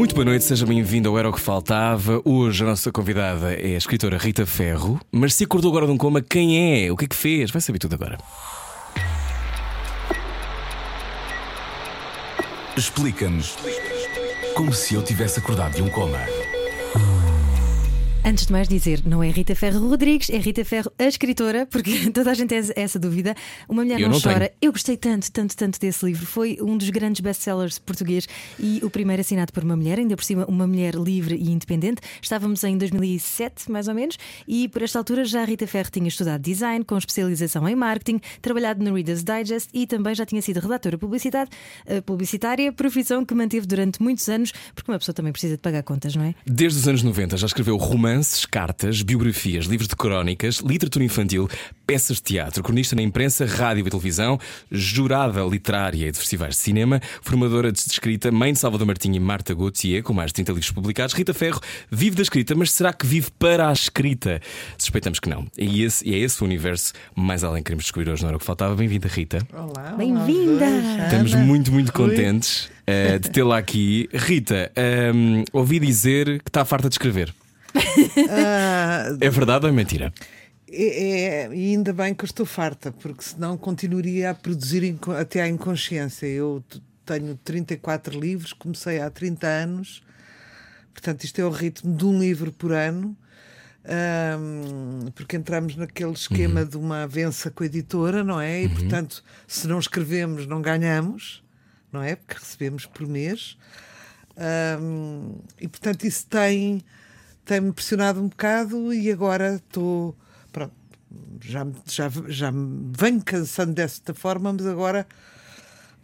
Muito boa noite, seja bem-vindo ao Era o que Faltava. Hoje a nossa convidada é a escritora Rita Ferro. Mas se acordou agora de um coma, quem é? O que é que fez? Vai saber tudo agora. Explica-nos como se eu tivesse acordado de um coma. Antes de mais dizer, não é Rita Ferro Rodrigues, é Rita Ferro, a escritora, porque toda a gente tem essa dúvida. Uma mulher Eu não, não chora. tenho. Eu gostei tanto, tanto, tanto desse livro. Foi um dos grandes best-sellers português e o primeiro assinado por uma mulher, ainda por cima, uma mulher livre e independente. Estávamos em 2007, mais ou menos, e por esta altura já a Rita Ferro tinha estudado design, com especialização em marketing, trabalhado no Reader's Digest e também já tinha sido redatora publicidade, eh, publicitária, profissão que manteve durante muitos anos, porque uma pessoa também precisa de pagar contas, não é? Desde os anos 90 já escreveu romances, cartas, biografias, livros de crónicas, literatura infantil, peças de teatro, cronista na imprensa, rádio e televisão, jurada literária e de festivais de cinema, formadora de escrita, mãe de Salvador Martinho e Marta Gauthier, com mais de 30 livros publicados. Rita Ferro vive da escrita, mas será que vive para a escrita? Suspeitamos que não. E, esse, e é esse o universo mais além que queremos descobrir hoje, não era o que faltava. Bem-vinda, Rita. Olá, Bem-vinda! Estamos muito, muito contentes eh, de tê-la aqui. Rita, ehm, ouvi dizer que está farta de escrever. Ah, É verdade ou é mentira? é, é- e ainda bem que eu estou farta, porque senão continuaria a produzir até à inconsciência. Eu tenho 34 livros, comecei há 30 anos, portanto, isto é o ritmo de um livro por ano. ahm, porque entramos naquele esquema de uma avença com a editora, não é? E portanto, se não escrevemos, não ganhamos, não é? Porque recebemos por mês. Ahm, e portanto, isso tem tem-me pressionado um bocado e agora estou. Pronto, já, já, já me venho cansando desta forma, mas agora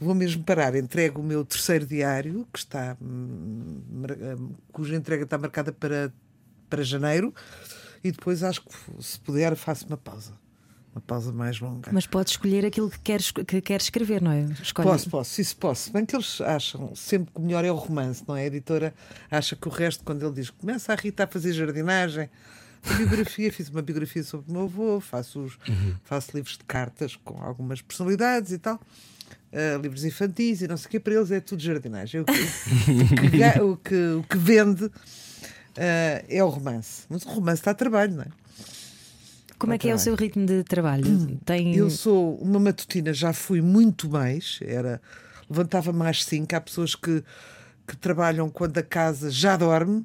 vou mesmo parar. Entrego o meu terceiro diário, que está, hum, hum, cuja entrega está marcada para, para janeiro, e depois acho que, se puder, faço uma pausa. Uma pausa mais longa. Mas podes escolher aquilo que queres, que queres escrever, não é? Escolhe. Posso, posso, isso posso. Bem que eles acham sempre que o melhor é o romance, não é? A editora acha que o resto, quando ele diz começa a Rita a fazer jardinagem, a biografia, fiz uma biografia sobre o meu avô, faço, os, faço livros de cartas com algumas personalidades e tal, ah, livros infantis e não sei o quê, para eles é tudo jardinagem. O que, o que, o que, o que vende ah, é o romance. Mas o romance está a trabalho, não é? Como é que é o seu ritmo de trabalho? Tem... Eu sou uma matutina, já fui muito mais, era levantava-me às 5, há pessoas que, que trabalham quando a casa já dorme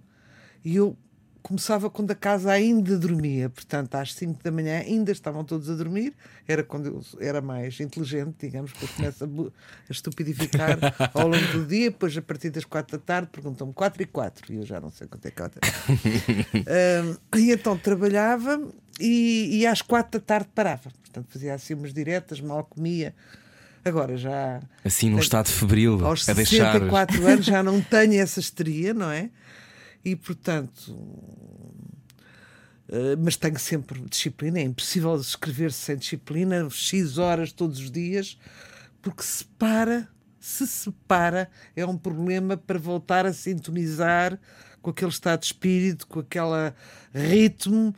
e eu começava quando a casa ainda dormia, portanto às 5 da manhã ainda estavam todos a dormir, era quando eu era mais inteligente, digamos, porque eu começo a, a estupidificar ao longo do dia, depois a partir das 4 da tarde perguntam-me 4 e 4 e eu já não sei quanto é que Ahm, e então trabalhava e, e às quatro da tarde parava. Portanto, fazia assim umas diretas, mal comia. Agora já Assim, num estado febril, aos a deixar. 64 anos já não tenho essa histeria, não é? E portanto. eh, mas tenho sempre disciplina. É impossível escrever sem disciplina, X horas todos os dias, porque se para, se separa, é um problema para voltar a sintonizar com aquele estado de espírito, com aquele ritmo.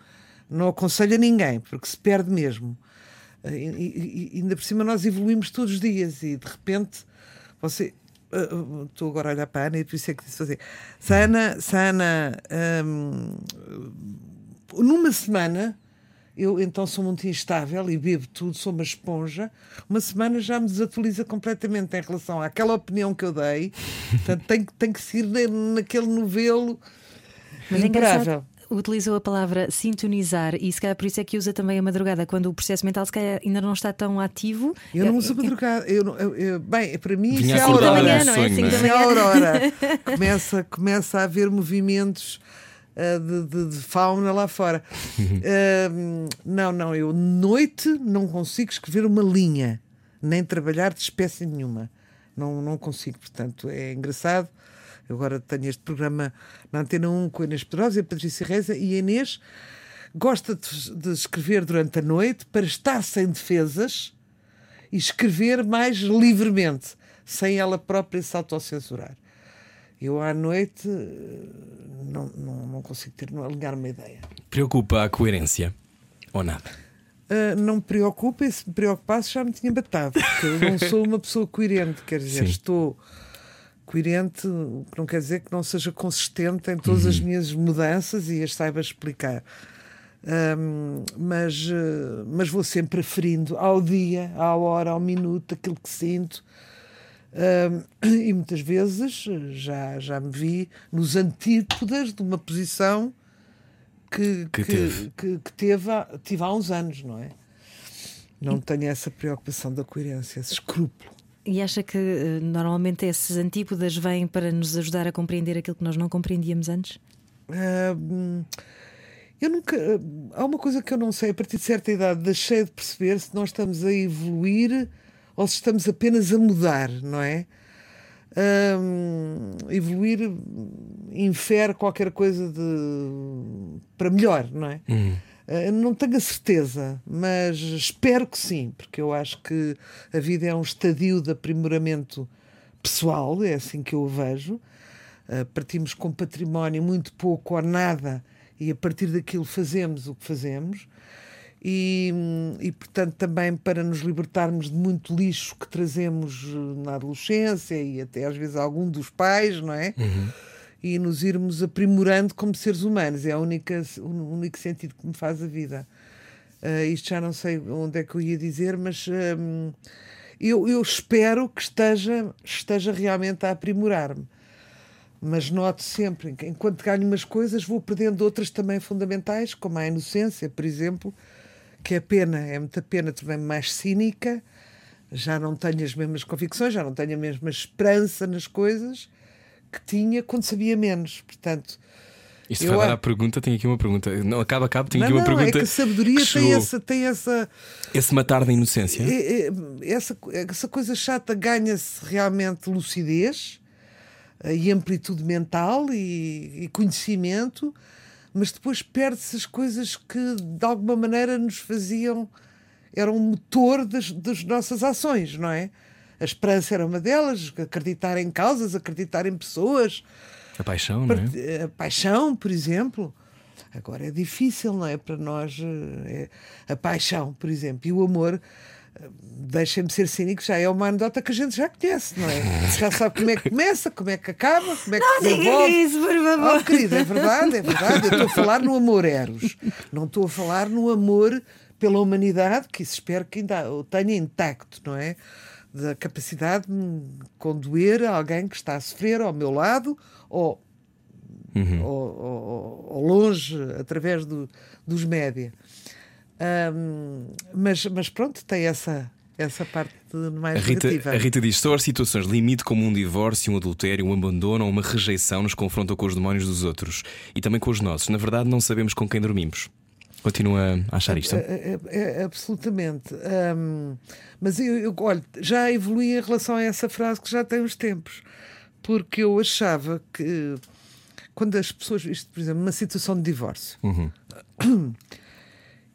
Não aconselho a ninguém, porque se perde mesmo. Eh, E, e- ainda por cima nós evoluímos todos os dias e de repente você. eh, eh, Estou agora a olhar para a Ana e por isso é que disse assim. Se a Ana, se a Ana, hum, numa semana eu então sou muito instável e bebo tudo, sou uma esponja. Uma semana já me desatualiza completamente em relação àquela opinião que eu dei. Portanto, tem, que- tem que seguir na- naquele novelo Mas é engraçado, utilizou a palavra sintonizar e se calhar por isso é que usa também a madrugada, quando o processo mental se calhar ainda não está tão ativo. Eu não uso madrugada. Eu, não- eu- eu- bem, para mim Vinha isso é a acordada aurora. manhã, não é? sonho, da é? Isso é a aurora. começa, começa a haver movimentos ah, de, de- de fauna lá fora. Ah, não, não, eu noite não consigo escrever uma linha, nem trabalhar de espécie nenhuma. Não, não consigo, portanto, é engraçado. Eu agora tenho este programa na Antena 1 com a Inês Pedrosa e a Patrícia Reza e a Inês gosta de, de escrever durante a noite para estar sem defesas e escrever mais livremente, sem ela própria se autocensurar. Eu à noite não, não, não consigo ter, não alinhar uma ideia. Preocupa a coerência ou nada? Uh, não me preocupa, e se me preocupasse já me tinha batado, porque eu não sou uma pessoa coerente, quer dizer, Sim. estou coerente, o que não quer dizer que não seja consistente em todas as minhas mudanças e as saiba explicar. Um, mas, uh, mas vou sempre aferindo ao dia, à hora, ao minuto, aquilo que sinto. Um, e muitas vezes já, já me vi nos antípodas de uma posição que, Que que, teve. que, que teve, tive há uns anos, não é? Não tenho essa preocupação da coerência, esse escrúpulo. E acha que eh, normalmente esses antípodas vêm para nos ajudar a compreender aquilo que nós não compreendíamos antes? Hum, eu nunca. ah, Há uma coisa que eu não sei, a partir de certa idade deixei de perceber se nós estamos a evoluir ou se estamos apenas a mudar, não é? Hum, evoluir infere qualquer coisa de para melhor, não é? Ah, não tenho a certeza, mas espero que sim, porque eu acho que a vida é um estadio de aprimoramento pessoal, é assim que eu o vejo. Uh, partimos com património muito pouco ou nada e a partir daquilo fazemos o que fazemos. E, e, portanto, também para nos libertarmos de muito lixo que trazemos na adolescência e até às vezes algum dos pais, não é? E nos irmos aprimorando como seres humanos. É a única, o único sentido que me faz a vida. Uh, isto já não sei onde é que eu ia dizer, mas hum, eu, eu espero que esteja, esteja realmente a aprimorar-me mas noto sempre enquanto ganho umas coisas vou perdendo outras também fundamentais, como a inocência, por exemplo, que é pena, é muita pena, também mais cínica, já não tenho as mesmas convicções, já não tenho a mesma esperança nas coisas que tinha quando sabia menos. Portanto, Isto Eu vai dar a- à pergunta, tenho aqui uma pergunta. Não, acaba, acaba, tenho não, aqui uma não, é pergunta. que a sabedoria que tem essa, tem essa, Esse matar da inocência. É- é- essa, essa coisa chata ganha-se realmente lucidez eh, e amplitude mental e, e conhecimento, mas depois perde-se as coisas que de alguma maneira nos faziam, eram o motor das, das nossas ações, não é? A esperança era uma delas, acreditar em causas, acreditar em pessoas, A paixão, não é? Part- A paixão, por exemplo. Agora é difícil, não é? Para nós, eh, é- a paixão, por exemplo, e o amor, eh, deixem-me ser cínico, já é uma anedota que a gente já conhece, não é? Já sabe como é que começa, como é que acaba, como é que se desenvolve. isso, por favor. Oh, querida, é verdade, é verdade. Eu estou a falar no amor eros. Não estou a falar no amor pela humanidade, que isso espero que ainda o tenha intacto, não é? Da capacidade de me condoer a alguém que está a sofrer ao meu lado ou, ou, ou- ou longe, através do- dos média. Ahm, mas, mas pronto, tem essa, essa parte mais A Rita, negativa. a Rita diz: só as situações limite como um divórcio, um adultério, um abandono ou uma rejeição nos confrontam com os demónios dos outros e também com os nossos. Na verdade, não sabemos com quem dormimos. Continua a achar isto? É, é- é- absolutamente. Ahm, mas eu, eu, olha, já evolui em relação a essa frase que já tem uns tempos. Porque eu achava que quando as pessoas, isto, por exemplo, uma situação de divórcio,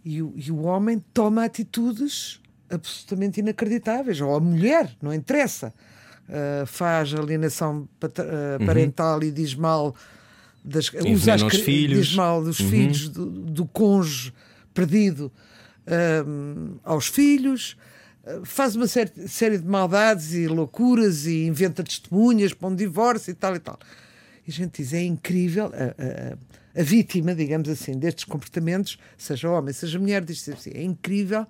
e, o, e o homem toma atitudes absolutamente inacreditáveis, ou a mulher, não interessa, ah, faz alienação ah, parental e diz mal das usa as filhos. diz mal dos filhos do, do cônjuge perdido ahm, aos filhos ah, faz uma série, série de maldades e loucuras e inventa testemunhas para um divórcio e tal e tal e a gente diz, é incrível a, a- a vítima, digamos assim, destes comportamentos, seja homem, seja mulher, diz assim, é incrível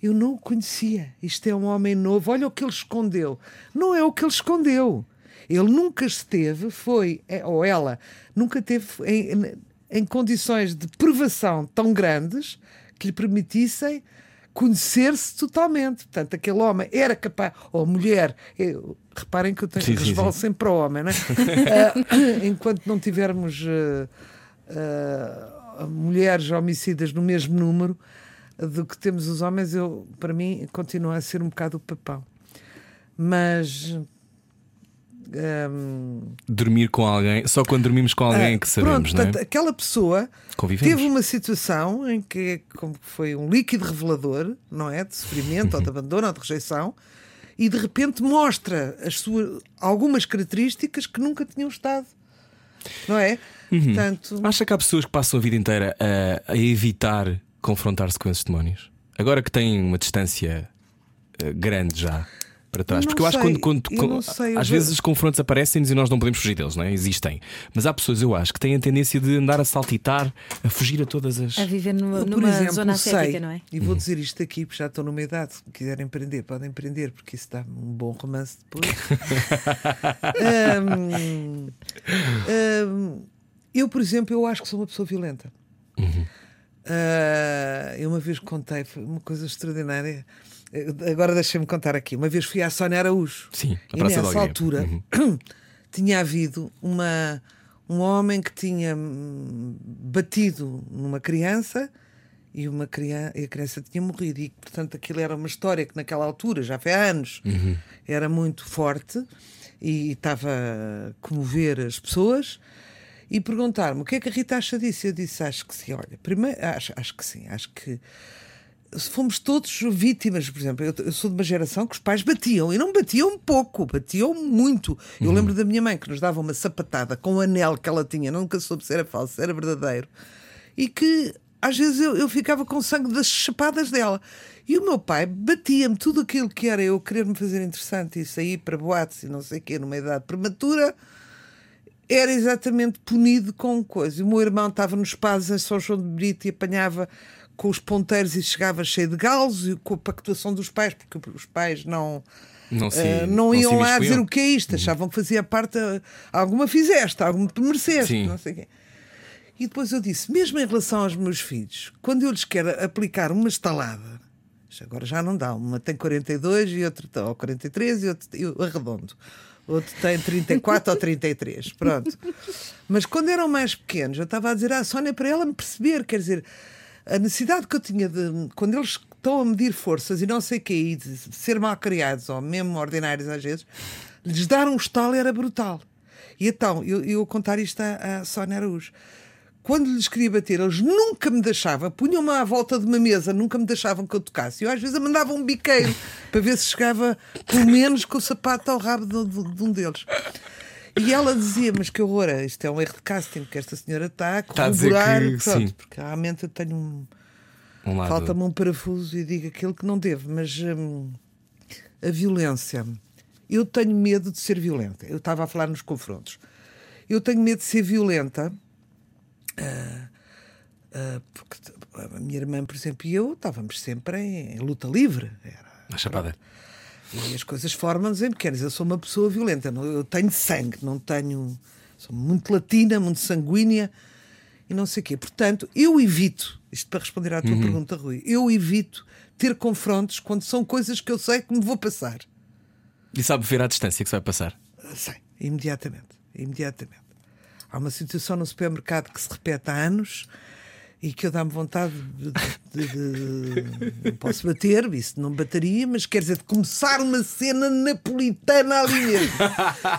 eu não o conhecia. Isto é um homem novo. Olha o que ele escondeu. Não é o que ele escondeu. Ele nunca esteve, foi, é, ou ela, nunca teve em, em condições de privação tão grandes que lhe permitissem conhecer-se totalmente. Portanto, aquele homem era capaz, ou mulher, eu- reparem que eu tenho Sim, resvalo sim. sempre para o homem, não é? Ah, enquanto não tivermos ah, ah, mulheres homicidas no mesmo número do que temos os homens, eu, para mim, continua a ser um bocado o papão. Mas hum, Dormir com alguém, só quando dormimos com alguém ah, que sabemos, pronto, não é? portanto, aquela pessoa Convivemos. teve uma situação em que foi um líquido revelador, não é? De sofrimento, ou de abandono, ou de rejeição, e de repente mostra as suas, algumas características que nunca tinham estado, não é? Uhum. Portanto, Acha que há pessoas que passam a vida inteira a, a evitar confrontar-se com esses demónios? Agora que têm uma distância eh, grande já para trás. Eu Porque eu acho que sei, quando, quando- quando- sei, às vezes os confrontos aparecem-nos e nós não podemos fugir deles, não é? Existem. Mas há pessoas, eu acho, que têm a tendência de andar a saltitar, a fugir a todas as. A viver numa, eu, numa exemplo, zona sei, ascética, não é? e vou dizer isto aqui, porque já estou numa idade, se quiserem empreender, podem empreender, porque isso dá um bom romance depois. Hum, hum, eu, por exemplo, eu acho que sou uma pessoa violenta. Ah, eu uma vez contei, foi uma coisa extraordinária. Eh, Agora deixem-me contar aqui. Uma vez fui à Sónia Araújo. Sim, e Praça nessa de Alguém. altura Uhum. tinha havido uma, um homem que tinha hum, batido numa criança e, uma criança, e a criança tinha morrido. E, portanto, aquilo era uma história que naquela altura, já foi há anos, Uhum. era muito forte e estava a comover as pessoas. E perguntaram-me o que é que a Rita acha disso. Eu disse: acho que sim. Olha, primeiro, acho, acho que sim. Acho que fomos todos vítimas, por exemplo, eu, eu sou de uma geração que os pais batiam e não batiam pouco, batiam muito. Eu Uhum. lembro da minha mãe que nos dava uma sapatada com o anel que ela tinha, nunca soube se era falso, se era verdadeiro, e que às vezes eu, eu ficava com sangue das chapadas dela. E o meu pai batia-me tudo aquilo que era eu querer-me fazer interessante e sair para boates e não sei o quê, numa idade prematura era exatamente punido com coisa. E O meu irmão estava nos pazes em São João de Brito e apanhava com os ponteiros e chegava cheio de galos e com a pactuação dos pais, porque os pais não. Não se, eh, não se iam lá dizer o que é isto, achavam que fazia parte, eh, alguma fizeste, alguma te mereceste, Sim. não sei o quê. E depois eu disse, mesmo em relação aos meus filhos, quando eu lhes quero aplicar uma estalada, agora já não dá, uma tem 42 e outro tem ou 43 e outro eu arredondo. Outro tem 34 ou 33, pronto. Mas quando eram mais pequenos, eu estava a dizer à Sónia para ela me perceber, quer dizer, a necessidade que eu tinha de. Quando eles estão a medir forças e não sei o quê, e de ser mal criados ou mesmo ordinários às vezes, lhes dar um estalo era brutal. E então, eu, eu contar isto à, à Sónia Araújo. Quando lhes queria bater, eles nunca me deixavam, punham-me à volta de uma mesa, nunca me deixavam que eu tocasse. Eu às vezes mandava um biqueiro para ver se chegava pelo menos com o sapato ao rabo de, de- de um deles. E ela dizia, mas que horror, isto é um erro de casting, que esta senhora está a Está a corroborar. pronto, sim. porque realmente eu tenho um, Um Falta-me um parafuso e digo aquilo que não devo, mas hum, a violência. Eu tenho medo de ser violenta. Eu estava a falar nos confrontos. Eu tenho medo de ser violenta. ah, ah, porque a minha irmã, por exemplo, e eu estávamos sempre em, em luta livre. Era, A chapada. E as coisas formam-nos em pequenas. Eu sou uma pessoa violenta. Eu tenho sangue, não tenho. Sou muito latina, muito sanguínea e não sei o quê. Portanto, eu evito, isto para responder à tua pergunta, Rui, eu evito ter confrontos quando são coisas que eu sei que me vou passar. E sabe ver à distância que se vai passar. Sei, imediatamente. Imediatamente. Há uma situação no supermercado que se repete há anos e que eu dá-me vontade de, de- de- de- Não posso bater, isso não bateria, mas quer dizer, de começar uma cena napolitana ali mesmo.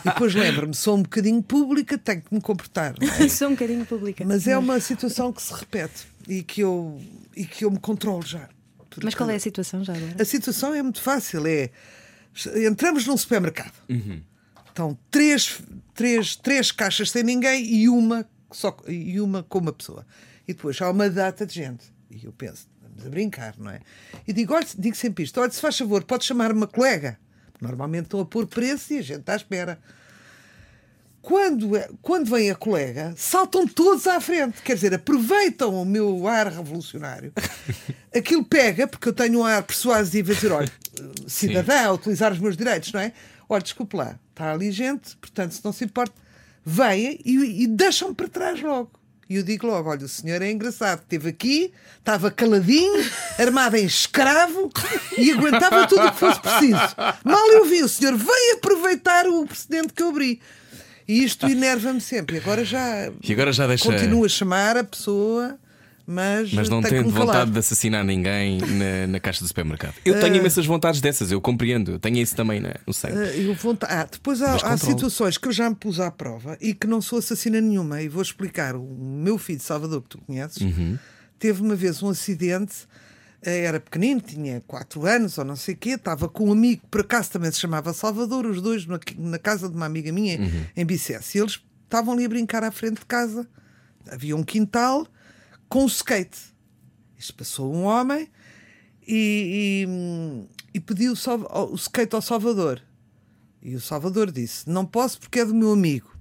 E depois lembro-me, sou um bocadinho pública, tenho que me comportar. é? Sou um bocadinho pública. Mas é uma situação que se repete e que eu, e que eu me controlo já. Mas qual é a situação já agora? A situação é muito fácil. É entramos num supermercado. Estão três, três, três caixas sem ninguém e uma, só, e uma com uma pessoa. E depois há uma data de gente. E eu penso, vamos a brincar, não é? E digo, olha, digo sempre isto: olha, se faz favor, pode chamar uma colega. Normalmente estão a pôr preço e a gente está à espera. Quando, é- quando vem a colega, saltam todos à frente. Quer dizer, aproveitam o meu ar revolucionário. Aquilo pega, porque eu tenho um ar persuasivo a dizer: olha, cidadã, a utilizar os meus direitos, não é? Olha, desculpe lá, está ali gente, portanto, se não se importa, venha e, e deixam-me para trás logo. E eu digo logo: olha, o senhor é engraçado, esteve aqui, estava caladinho, armado em escravo e aguentava tudo o que fosse preciso. Mal eu vi, o senhor veio aproveitar o precedente que eu abri. E isto enerva-me sempre. E agora já E agora já deixa. continuo a chamar a pessoa Mas, Mas não tenho vontade de assassinar ninguém na, na caixa do supermercado. Eu tenho imensas vontades dessas, eu compreendo. Eu tenho isso também né, no sangue. Ah, eu ah, depois há, há situações que eu já me pus à prova e que não sou assassina nenhuma. E vou explicar. O meu filho, Salvador, que tu conheces, Uhum. teve uma vez um acidente. eh, Era pequenino, tinha 4 anos ou não sei o quê. Estava com um amigo, por acaso também se chamava Salvador, os dois na, na casa de uma amiga minha Uhum. em Bicesse. E eles estavam ali a brincar à frente de casa. Havia um quintal com um skate. Isto passou um homem e, e, e pediu o, o skate ao Salvador. E o Salvador disse: Não posso porque é do meu amigo.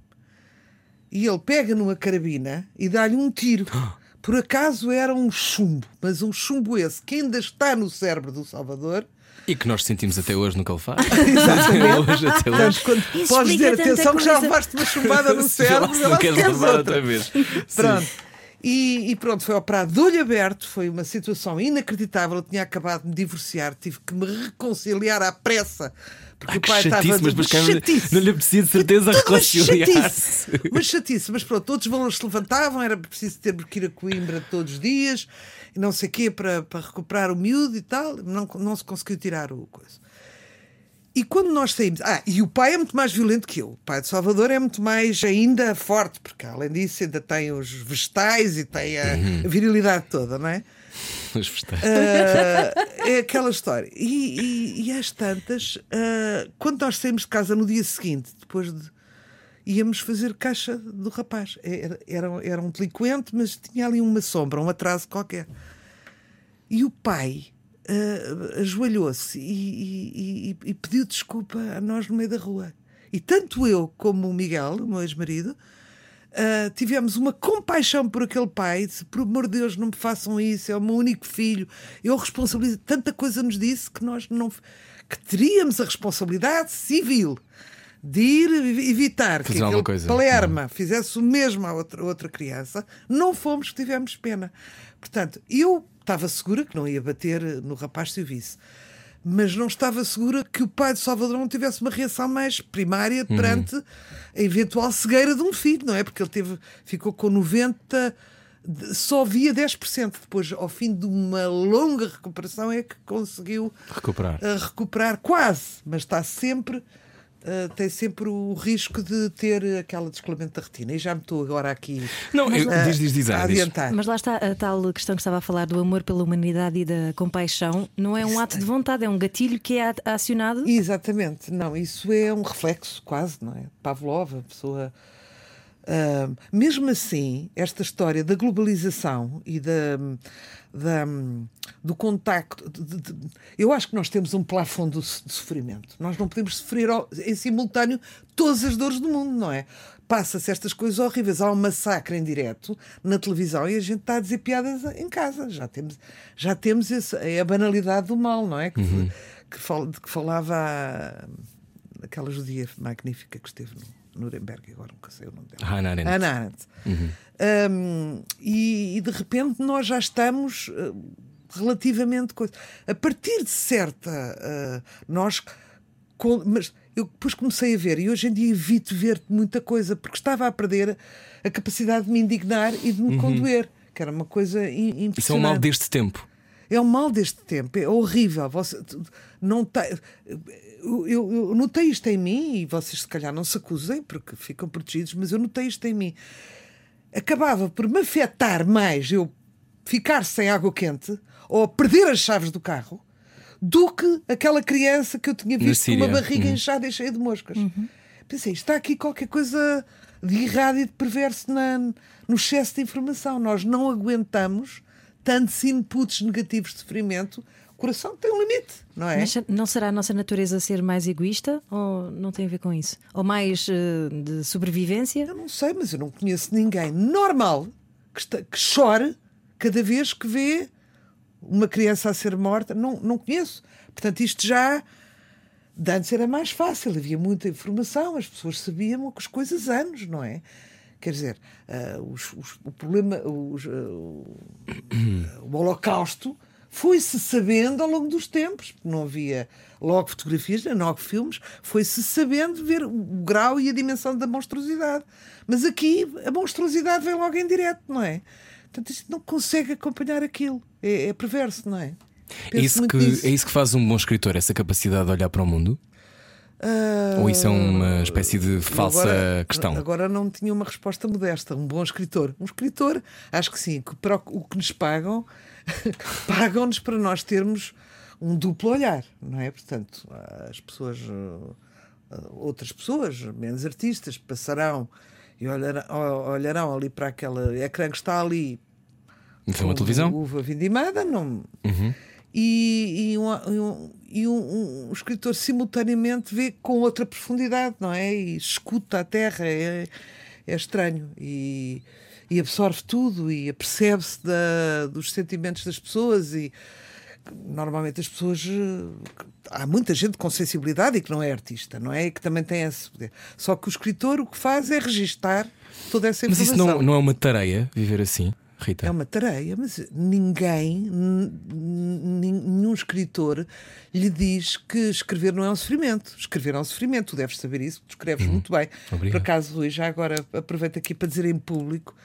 E ele pega numa carabina e dá-lhe um tiro. Por acaso era um chumbo, mas um chumbo esse que ainda está no cérebro do Salvador. E que nós sentimos até hoje no que ele faz. hoje, até hoje. Quando Isso podes dizer atenção que já levaste uma chumbada no cérebro, Se não queres levar outra. outra vez. Pronto. E, e pronto, foi operado de olho aberto, foi uma situação inacreditável. Eu tinha acabado de me divorciar, tive que me reconciliar à pressa. Porque Ai, o pai estava mas, mas cara, chatice. não lhe apetecia de certeza reconciliar-se. Uma chatice, mas pronto, todos os valores se levantavam, era preciso ter que ir a Coimbra todos os dias, e não sei o quê, para, para recuperar o miúdo e tal. Não, não se conseguiu tirar o coisa. E quando nós saímos. Ah, e o pai é muito mais violento que eu. O pai de Salvador é muito mais ainda forte, porque além disso ainda tem os vegetais e tem a, a virilidade toda, não é? Mas festeja. Ah, é aquela história. E, e, e às tantas, ah, quando nós saímos de casa no dia seguinte, depois de. íamos fazer caixa do rapaz. Era, era, era um delinquente, mas tinha ali uma sombra, um atraso qualquer. E o pai ah, ajoelhou-se e, e- e- pediu desculpa a nós no meio da rua. E tanto eu como o Miguel, o meu ex-marido, ah, tivemos uma compaixão por aquele pai. Disse, por amor de Deus, não me façam isso, é o meu único filho. Eu responsabilizo. Tanta coisa nos disse que nós não. que teríamos a responsabilidade civil de ir evi- evitar Fazer que aquele coisa. Palerma fizesse o mesmo a outra, outra criança. Não fomos, tivemos pena. Portanto, eu estava segura que não ia bater no rapaz se o visse. Mas não estava segura que o pai de Salvador não tivesse uma reação mais primária perante a eventual cegueira de um filho, não é? Porque ele teve, ficou com 90%, de- só via 10%. Depois, ao fim de uma longa recuperação, é que conseguiu Recuperar. a recuperar quase, mas está sempre. Ah, tem sempre o risco de ter aquela descolamento da retina. E já me estou agora aqui Não, eu- ah, diz, diz, diz, a adiantar. Mas lá está a tal questão que estava a falar do amor pela humanidade e da compaixão. Não é um ato de vontade, é um gatilho que é a- acionado. Exatamente, não, isso é um reflexo quase, não é? Pavlov, a pessoa. Mesmo assim, esta história da globalização e da, da- do contacto. de- de- eu acho que nós temos um plafond do de sofrimento. Nós não podemos sofrer ao- em simultâneo todas as dores do mundo, não é? Passa-se estas coisas horríveis. Há um massacre em direto na televisão e a gente está a dizer piadas em casa. Já temos, já temos esse, é a banalidade do mal, não é? Que, que, fal- de que falava a- aquela judia magnífica que esteve no Nuremberg, agora nunca sei o nome dela. Hannah Arendt. Hannah Arendt. Um, e, e de repente nós já estamos uh, relativamente. coisa- A partir de certa. uh, nós. com- mas eu depois comecei a ver, e hoje em dia evito ver muita coisa, porque estava a perder a capacidade de me indignar e de me condoer, que era uma coisa im- impressionante. Isso é um mal deste tempo. É o mal deste tempo, é horrível. Você não tá, eu, eu, notei isto em mim e vocês se calhar não se acusem porque ficam protegidos, mas eu notei isto em mim. Acabava por me afetar mais eu ficar sem água quente ou perder as chaves do carro do que aquela criança que eu tinha visto com uma barriga Uhum. inchada e cheia de moscas. Pensei, está aqui qualquer coisa de errado e de perverso na, no excesso de informação. Nós não aguentamos tantos inputs negativos de sofrimento. O coração tem um limite, não é? Mas não será a nossa natureza ser mais egoísta ou não tem a ver com isso? Ou mais eh, de sobrevivência? Eu não sei, mas eu não conheço ninguém normal que, está- que chore cada vez que vê uma criança a ser morta. Não, não conheço. Portanto, isto já. De antes era mais fácil, havia muita informação, as pessoas sabiam as coisas anos, não é? Quer dizer, ah, os- os- o problema, os, o, o Holocausto foi-se sabendo ao longo dos tempos, porque não havia logo fotografias, nem logo filmes, foi-se sabendo ver o grau e a dimensão da monstruosidade. Mas aqui a monstruosidade vem logo em direto, não é? Portanto, isto não consegue acompanhar aquilo. É, é perverso, não é? É isso, que, nisso. é isso que faz um bom escritor, essa capacidade de olhar para o mundo? Ah, Ou isso é uma espécie de falsa agora, questão? Agora não tinha uma resposta modesta. Um bom escritor. Um escritor, acho que sim, que para o que nos pagam, pagam-nos para nós termos um duplo olhar, não é? Portanto, as pessoas, ah, outras pessoas, menos artistas, passarão e olharão, olharão ali para aquele ecrã que está ali Foi uma televisão? Uhum. Uva vindimada, não. E, e, e um- e um- um escritor simultaneamente vê com outra profundidade, não é? E escuta a terra, é, é estranho. E, e absorve tudo e apercebe-se dos sentimentos das pessoas. E normalmente as pessoas. eh, Há muita gente com sensibilidade e que não é artista, não é? E que também tem esse poder. Só que o escritor o que faz é registar toda essa Mas informação. isso não, não é uma tareia viver assim, Rita? É uma tareia, mas ninguém, nenhum escritor lhe diz que escrever não é um sofrimento. Escrever é um sofrimento, tu deves saber isso, tu escreves muito bem. Obrigado. Por acaso, Rui, já agora aproveito aqui para dizer em público.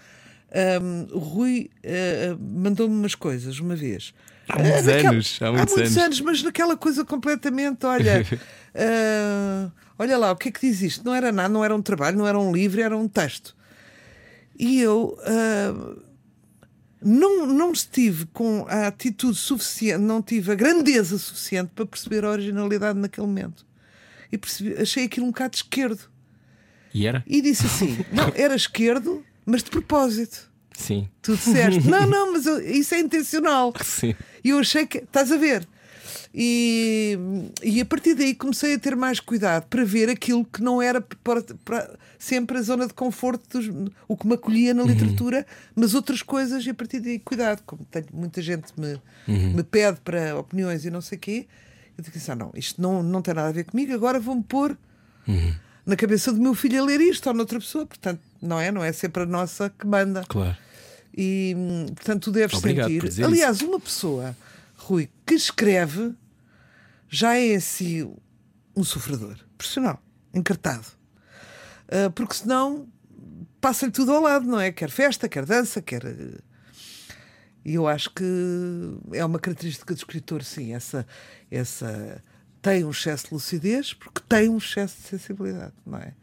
o Rui eh, mandou-me umas coisas uma vez. Há muitos Eh, naquela- anos, há muitos anos. mas naquela coisa completamente, olha, ah, olha lá, o que é que diz isto? Não era nada, não era um trabalho, não era um livro, era um texto. E eu ah, não, não estive com a atitude suficiente, não tive a grandeza suficiente para perceber a originalidade naquele momento. E percebi, achei aquilo um bocado esquerdo. E era? E disse assim: não, era esquerdo, mas de propósito. Sim. Tu disseste, não, não, mas eu- isso é intencional. Sim. E eu achei que. Estás a ver? E, e a partir daí comecei a ter mais cuidado para ver aquilo que não era para- para- sempre a zona de conforto, dos- o que me acolhia na literatura, mas outras coisas, e a partir daí, cuidado, como tenho, muita gente me, me pede para opiniões e não sei o quê, eu digo assim: ah, não, isto não, não tem nada a ver comigo, agora vou-me pôr na cabeça do meu filho a ler isto ou noutra pessoa, portanto, não é? Não é sempre a nossa que manda. Claro. E hum, portanto tu deves Obrigado sentir. Aliás, uma pessoa, Rui, que escreve já é em si um sofredor profissional, encartado. Ah, porque senão passa-lhe tudo ao lado, não é? Quer festa, quer dança, quer. eh, E eu acho que é uma característica do escritor, sim, essa, essa tem um excesso de lucidez porque tem um excesso de sensibilidade, não é?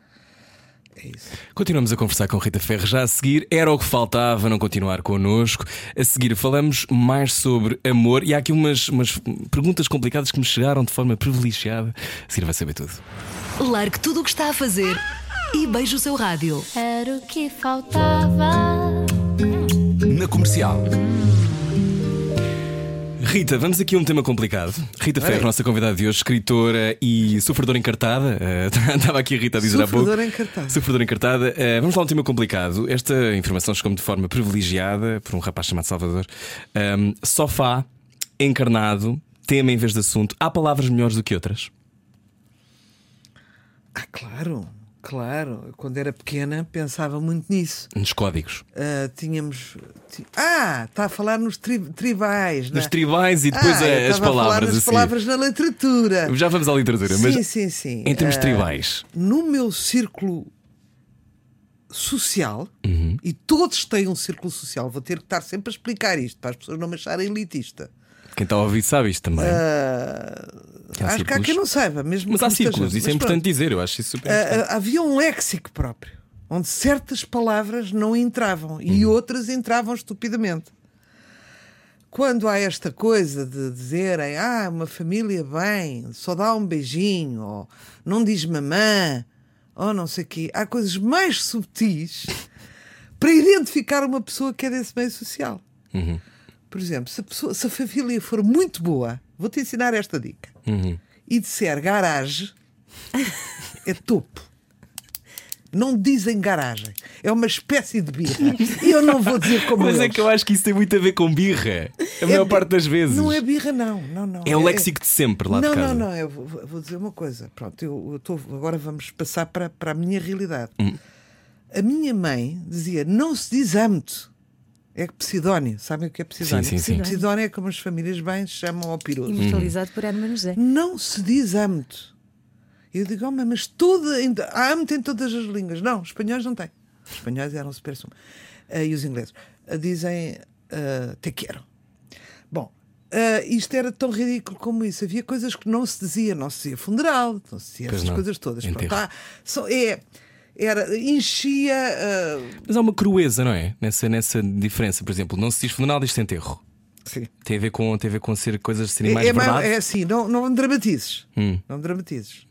É isso. Continuamos a conversar com Rita Ferro já a seguir. Era o que faltava não continuar connosco. A seguir falamos mais sobre amor e há aqui umas, umas perguntas complicadas que me chegaram de forma privilegiada. A seguir vai saber tudo. Largue tudo o que está a fazer e beije o seu rádio. Era o que faltava. Na comercial. Rita, vamos aqui a um tema complicado. Rita Ferro, nossa convidada de hoje, escritora e sofredora encartada. Eh, Estava aqui a Rita a dizer há pouco. Sofredora encartada. Sofredora encartada. Eh, vamos lá a um tema complicado. Esta informação chegou-me de forma privilegiada por um rapaz chamado Salvador. Ahm, sofá, encarnado, tema em vez de assunto. Há palavras melhores do que outras? Ah, claro, claro. Quando era pequena pensava muito nisso. Nos códigos. Ah, tínhamos. Ah, está a falar nos tri- tribais. Nos né? tribais e depois ah, as estava a falar palavras nas assim. palavras na literatura. Já vamos à literatura, sim, mas sim, sim. em termos Ah, tribais. No meu círculo social, Uhum. e todos têm um círculo social, vou ter que estar sempre a explicar isto para as pessoas não me acharem elitista. Quem está a ouvir sabe isto também. Ah, Acho que há círculos. quem não saiba, mesmo mas há círculos, gente. isso é importante pronto. dizer, eu acho isso super Ah, importante. ah, havia um léxico próprio, onde certas palavras não entravam e Uhum. outras entravam estupidamente. Quando há esta coisa de dizerem, ah, uma família bem, só dá um beijinho, ou não diz mamã, ou não sei o quê, há coisas mais subtis para identificar uma pessoa que é desse meio social. Uhum. Por exemplo, se a, pessoa- se a família for muito boa, vou-te ensinar esta dica, Uhum. e disser garagem, é topo. Não dizem garagem. É uma espécie de birra. E eu não vou dizer como Mas é eles. que eu acho que isso tem muito a ver com birra. A maior bi- parte das vezes. Não é birra, não. não, não. É o léxico de sempre lá não, de casa. Não, não, Eu vou, dizer uma coisa. Pronto, eu, eu tô, agora vamos passar para, para a minha realidade. Hum. A minha mãe dizia: não se diz âmbito. É Psidónia. Sabem o que é Psidónia? Sim, sim, sim. Psidónia é como as famílias bem chamam ao piroso. Imortalizado por Hermano José. Não se diz âmbito. Eu digo, oh, mãe, mas toda, há âmbito em todas as línguas. Não, os espanhóis não têm. Os espanhóis eram super sum. Ah, e os ingleses. ah, dizem ah, te quero. Bom, ah, isto era tão ridículo como isso. Havia coisas que não se dizia, não se dizia funeral, não se dizia Pois essas não. coisas todas. Pronto, só- é, era, enchia. ah, Mas há uma crueza, não é? Nessa, nessa diferença. Por exemplo, não se diz funeral, diz-se enterro. sim. Tem a ver com, tem a ver com ser coisas serem mais é, é, verdade. é assim, não, não dramatizes. Hum. Não dramatizes.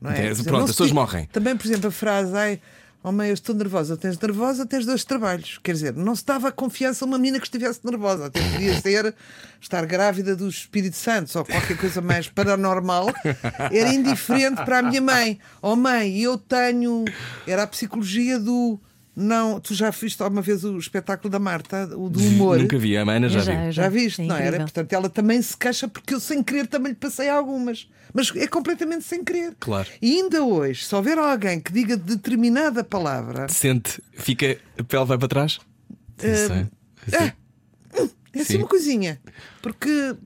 Não é? Então, dizer, pronto, não as pessoas diz- morrem. Também, por exemplo, a frase, ai, oh mãe, eu estou nervosa, tens nervosa, tens dois trabalhos. Quer dizer, não se dava confiança a uma menina que estivesse nervosa. Até podia ser estar grávida dos Espíritos Santos ou qualquer coisa mais paranormal. Era indiferente para a minha mãe. Oh mãe, eu tenho. Era a psicologia do. Não, tu já viste alguma vez o espetáculo da Marta, o do humor? Nunca vi, a Ana já, já, viu. eu Já viste, É não era? Portanto, ela também se queixa porque eu sem querer também lhe passei algumas. Mas é completamente sem querer. Claro. E ainda hoje, se houver alguém que diga determinada palavra, Sente, fica, a pele vai para trás? Sim, sei. Sim. é assim Sim. uma coisinha. Porque,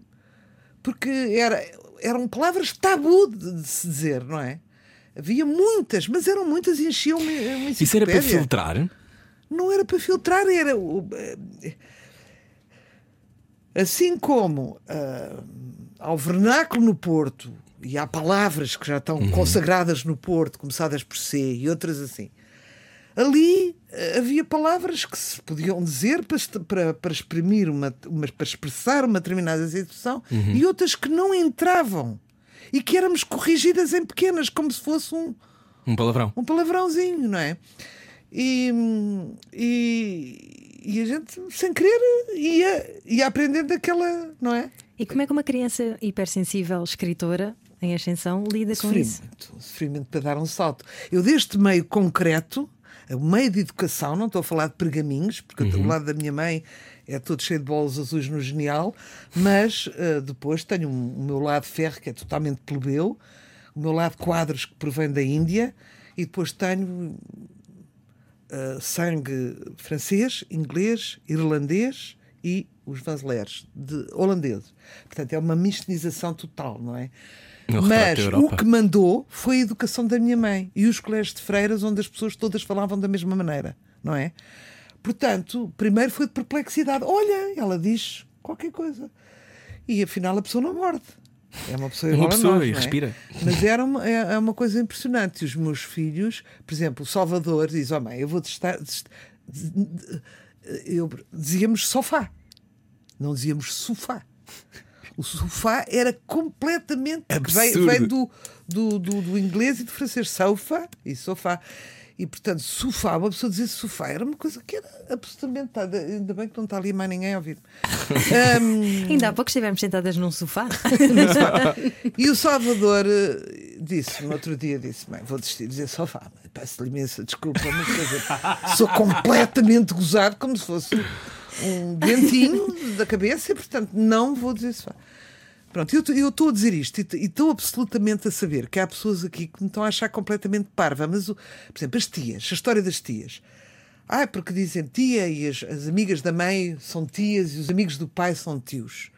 porque era, eram palavras tabu de, de se dizer, não é? Havia muitas, mas eram muitas e enchiam uma, uma Isso era para enciclopédia. filtrar? Não era para filtrar, era. eh, Assim como ah, ao vernáculo no Porto e há palavras que já estão consagradas no Porto, começadas por C e outras assim. Ali eh, havia palavras que se podiam dizer para, para, para exprimir uma, uma- para expressar uma determinada situação e outras que não entravam e que éramos corrigidas em pequenas, como se fosse um, Um palavrão. um palavrãozinho, não é? E, e, e a gente, sem querer, ia, ia aprendendo aquela, não é? E como é que uma criança hipersensível, escritora, em ascensão, lida com isso? Sofrimento, sofrimento para dar um salto. Eu, deste meio concreto, o meio de educação, não estou a falar de pergaminhos, porque o lado da minha mãe é todo cheio de bolas azuis no genial, mas eh, depois tenho um- o meu lado ferro, que é totalmente plebeu, o meu lado quadros, que provém da Índia, e depois tenho eh, sangue francês, inglês, irlandês e os vanzeleres, de holandeses. Portanto, é uma mistinização total, não é? Mas o que mandou foi a educação da minha mãe e os colégios de freiras onde as pessoas todas falavam da mesma maneira, não é? Portanto, primeiro foi de perplexidade. Olha, ela diz qualquer coisa. E afinal a pessoa não morde. É uma pessoa É uma a pessoa nós, e é? respira. Mas era uma, é, é uma coisa impressionante. E os meus filhos, por exemplo, o Salvador diz: Oh mãe, eu vou testar. test- Eu, dizíamos sofá, não dizíamos sofá. O sofá era completamente. Vem, Absurdo. vem do, do, do, do inglês e do francês. Sofa e sofá. E portanto, sofá, uma pessoa dizer sofá era uma coisa que era absolutamente. Ainda bem que não está ali mais ninguém a ouvir. Ahm, Ainda há pouco estivemos sentadas num sofá. e o Salvador eh, disse, no outro dia, disse: Mãe, vou desistir de dizer sofá. Peço-lhe imensa desculpa, mas quer dizer, sou completamente gozado, como se fosse um dentinho da cabeça, e portanto não vou dizer sofá. Pronto, eu estou a dizer isto e estou absolutamente a saber que há pessoas aqui que me estão a achar completamente parva, mas, por exemplo, as tias, a história das tias. Ah, porque dizem tia e as, as amigas da mãe são tias e os amigos do pai são tios.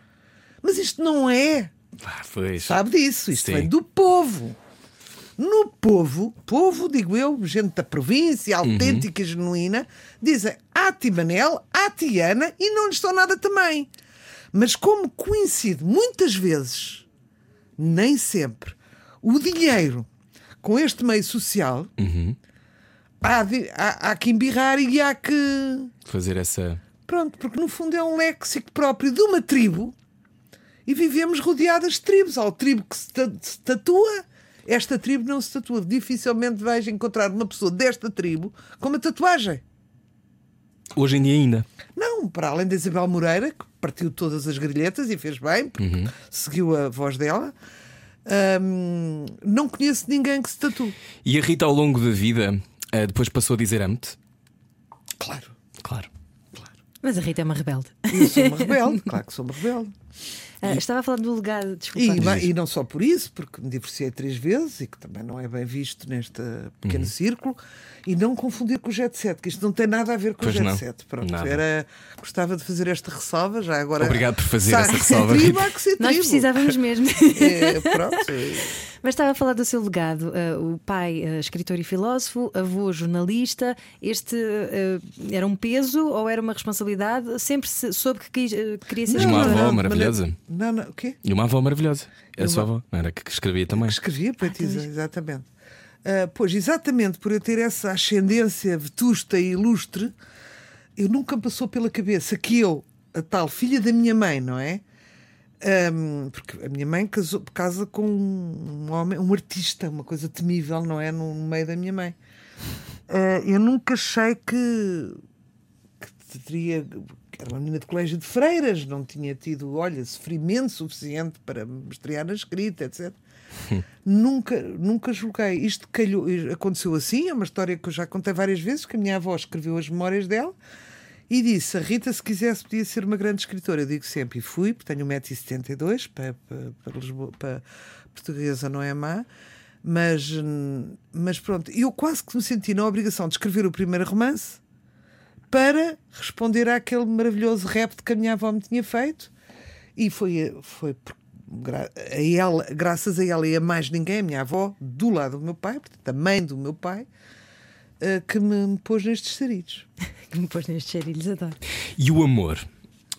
Mas isto não é Ah, pois. sabe disso. Isto Sim. vem do povo. No povo, povo, digo eu, gente da província, autêntica e genuína, dizem a ti Manel, a ti Ana e não lhes estão nada também. Mas como coincide muitas vezes, nem sempre, o dinheiro com este meio social, há, de- há, há que embirrar e há que. Fazer essa. Pronto, porque no fundo é um léxico próprio de uma tribo e vivemos rodeadas de tribos. Há o tribo que se, ta- se tatua, esta tribo não se tatua. Dificilmente vais encontrar uma pessoa desta tribo com uma tatuagem. Hoje em dia ainda. Não, para além da Isabel Moreira, que partiu todas as grilhetas e fez bem, porque seguiu a voz dela, hum, não conheço ninguém que se tatue. E a Rita, ao longo da vida, eh, depois passou a dizer amo-te? Claro. Claro. Mas a Rita é uma rebelde. Eu sou uma rebelde, claro que sou uma rebelde. Ah, estava a falar do legado, desculpa. E, e não só por isso, porque me divorciei três vezes e que também não é bem visto neste pequeno Uhum. círculo, e não confundir com o Jet Set, que isto não tem nada a ver com Pois o Jet não. Set. Pronto, Nada. era, gostava de fazer esta ressalva, já agora. Obrigado por fazer Sa- essa ressalva, Tribo, há que ser Nós tribo. precisávamos mesmo. É, pronto. Mas estava a falar do seu legado. Uh, o pai, uh, escritor e filósofo, avô, jornalista. Este uh, era um peso ou era uma responsabilidade? Sempre se soube que quis, queria ser uma avó maravilhosa. Não, não, o quê? E uma avó maravilhosa. Era a sua avó. Não era que escrevia também. Escrevia poetisa, exatamente. Ah, pois, exatamente por eu ter essa ascendência vetusta e ilustre, eu nunca me passou pela cabeça que eu, a tal filha da minha mãe, não é? Ahm, porque a minha mãe casou, casa com um homem, um artista, uma coisa temível, não é? No, no meio da minha mãe. Ah, eu nunca achei que, que teria. Era uma menina de colégio de freiras, não tinha tido, olha, sofrimento suficiente para me estrear na escrita, etc. nunca, nunca julguei. Isto calhou, aconteceu assim, é uma história que eu já contei várias vezes, que a minha avó escreveu as memórias dela e disse: a Rita, se quisesse, podia ser uma grande escritora. Eu digo sempre, e fui, porque tenho 1,72m, para, para, para, Lisboa, para portuguesa não é má. Mas, hum, mas pronto, eu quase que me senti na obrigação de escrever o primeiro romance para responder àquele maravilhoso rap que a minha avó me tinha feito. E foi, foi gra- a ela, graças a ela e a mais ninguém, a minha avó, do lado do meu pai, portanto, a mãe do meu pai, eh, que me pôs nestes sarilhos. Que me pôs nestes cheirilhos, adoro. E o amor?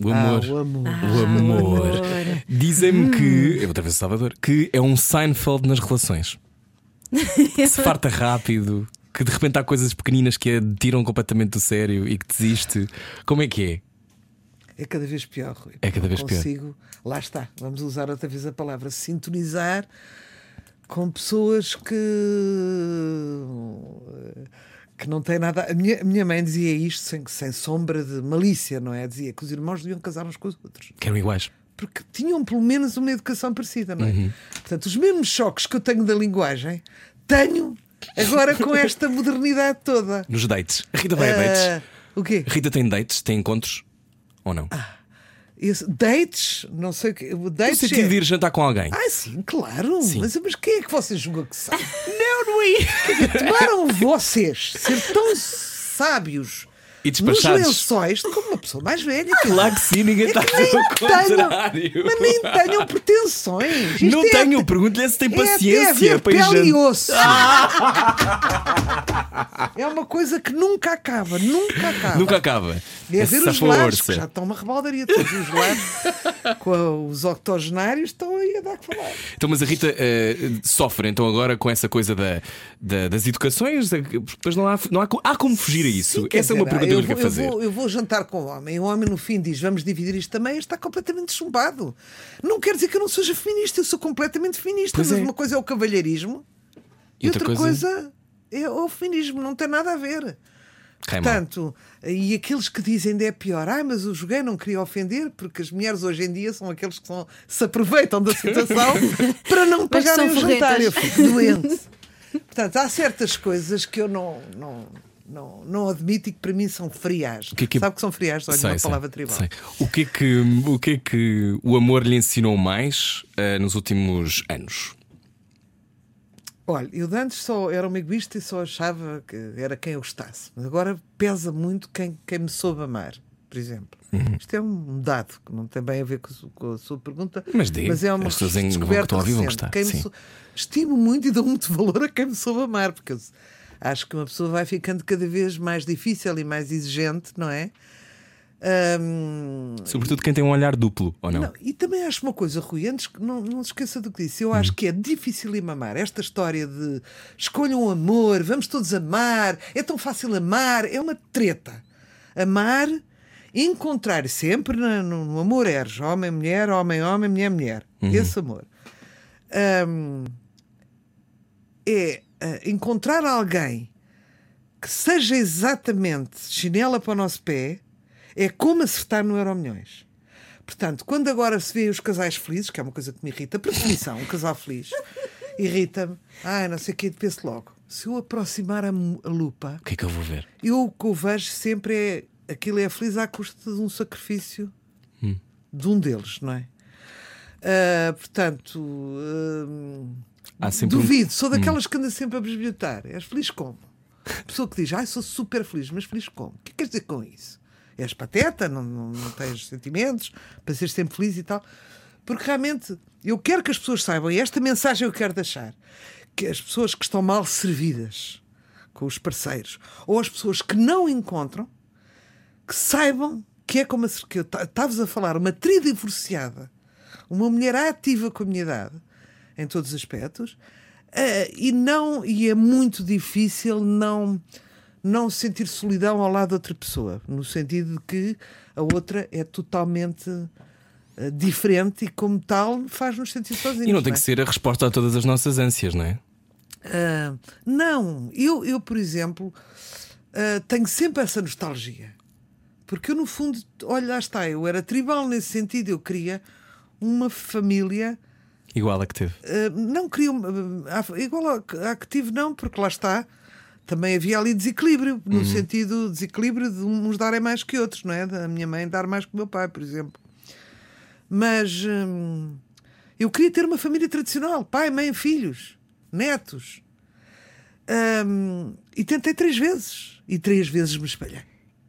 O amor. Ah, o amor. O amor. Dizem-me que, eu outra vez Salvador, que é um Seinfeld nas relações. Que se farta rápido, que de repente há coisas pequeninas que a tiram completamente do sério e que desiste. Como é que é? É cada vez pior, Rui. É cada vez pior. consigo, Lá está, vamos usar outra vez a palavra sintonizar com pessoas que que não têm nada. A minha, a minha mãe dizia isto sem, sem sombra de malícia, não é? Dizia que os irmãos deviam casar uns com os outros. Que eram iguais. Porque tinham pelo menos uma educação parecida, não é? Uhum. Portanto, os mesmos choques que eu tenho da linguagem, tenho agora com esta modernidade toda. Nos dates. A Rita vai a dates. Ah, o quê? A Rita tem dates, tem encontros ou não? Esse- dates? Não sei o quê. no Dates sentido é- de ir jantar com alguém. Ah, sim, claro. Sim. Mas, mas quem é que vocês julgam que sabe? não, não é? Tomaram vocês ser tão sábios E nos despachados. lençóis como uma pessoa mais velha. Claro que sim, ninguém está a dizer o contrário. Mas nem tenham pretensões. Isto Não é tenho, pergunto-lhe se tem é paciência para ir pele e osso. é uma coisa que nunca acaba, nunca acaba. Nunca acaba. É ver Essa os lares, que já estão uma rebaldaria. Todos os lares com a- os octogenários estão aí a dar que falar. Então, mas a Rita eh, sofre então agora com essa coisa da, da- das educações, depois não há, não há, há como fugir a isso. Sim, Essa é uma dizer, pergunta eu quero vou- eu vou- Eu vou jantar com o homem. O homem, no fim, diz: Vamos dividir isto também. Está completamente chumbado. Não quer dizer que eu não seja feminista. Eu sou completamente feminista. Pois mas é. uma coisa é o cavalheirismo E e outra outra, coisa- coisa... é o feminismo. Não tem nada a ver. Cai mal. Portanto, e aqueles que dizem ainda é pior, ah, mas o joguei não queria ofender, porque as mulheres hoje em dia são aqueles que são- se aproveitam da situação para não pagarem o jantar. Eu fico doente. Portanto, há certas coisas que eu não, não, não, não admito e que para mim são frias. Que é que- Sabe que são frias? Olha, Sei, uma sei, palavra tribal. sei. O que, é que, o que é que o amor lhe ensinou mais eh, nos últimos anos? Olha, eu de antes só era uma egoísta e só achava que era quem eu gostasse. Mas agora pesa muito quem, quem me soube amar, por exemplo. Uhum. Isto é um dado que não tem bem a ver com com a sua pergunta, Mas diga, é uma em- que descoberta estão a ouvir vão gostar, Quem Estimo muito e dou muito valor a quem me soube amar, porque eu acho que uma pessoa vai ficando cada vez mais difícil e mais exigente, não é? Ahm, Sobretudo quem tem um olhar duplo, ou não? não, e também acho uma coisa, Rui, antes que não, não se esqueça do que disse. Eu Hum. acho que é difícil amar. Esta história de escolham um amor, vamos todos amar, é tão fácil amar, é uma treta. Amar, encontrar sempre no, no- amor eres homem, mulher, homem, homem, mulher, mulher. Uhum. Esse amor. Ahm, é encontrar alguém que seja exatamente chinela para o nosso pé, é como acertar no Euro Milhões. Portanto, quando agora se vê os casais felizes, que é uma coisa que me irrita, por definição, um casal feliz, irrita-me. Ah, não sei o que, penso logo. Se eu aproximar a, a lupa, O que é que eu vou ver? eu o que eu vejo sempre é aquilo é feliz à custa de um sacrifício de um deles, não é? Ah, portanto, hum, Sempre um- duvido, sou daquelas que anda sempre a bisbilhotar. És feliz como? Pessoa que diz, ah, sou super feliz, mas feliz como? O que queres dizer com isso? És pateta, não, não, não tens sentimentos, para ser sempre feliz e tal. Porque realmente eu quero que as pessoas saibam, e esta mensagem eu quero deixar, que as pessoas que estão mal servidas com os parceiros, ou as pessoas que não encontram, que saibam que é como a que eu estavas a falar, uma tri divorciada, uma mulher ativa com a minha idade, em todos os aspectos, uh, e não e é muito difícil não não sentir solidão ao lado de outra pessoa, no sentido de que a outra é totalmente uh, diferente e, como tal, faz-nos sentir sozinhos. E não tem não é? que ser a resposta a todas as nossas ânsias, não é? Uh, não, eu, eu, por exemplo, tenho sempre essa nostalgia. Porque eu, no fundo, olha, lá está, eu era tribal nesse sentido, eu queria uma família. Igual a que teve. Uh, não queria. igual a, a que tive, não, porque lá está também havia ali desequilíbrio, no uhum. sentido desequilíbrio de uns darem mais que outros, não é? Da minha mãe dar mais que o meu pai, por exemplo. Mas hum, eu queria ter uma família tradicional: pai, mãe, filhos, netos. Hum, e tentei três vezes. E três vezes me espalhei.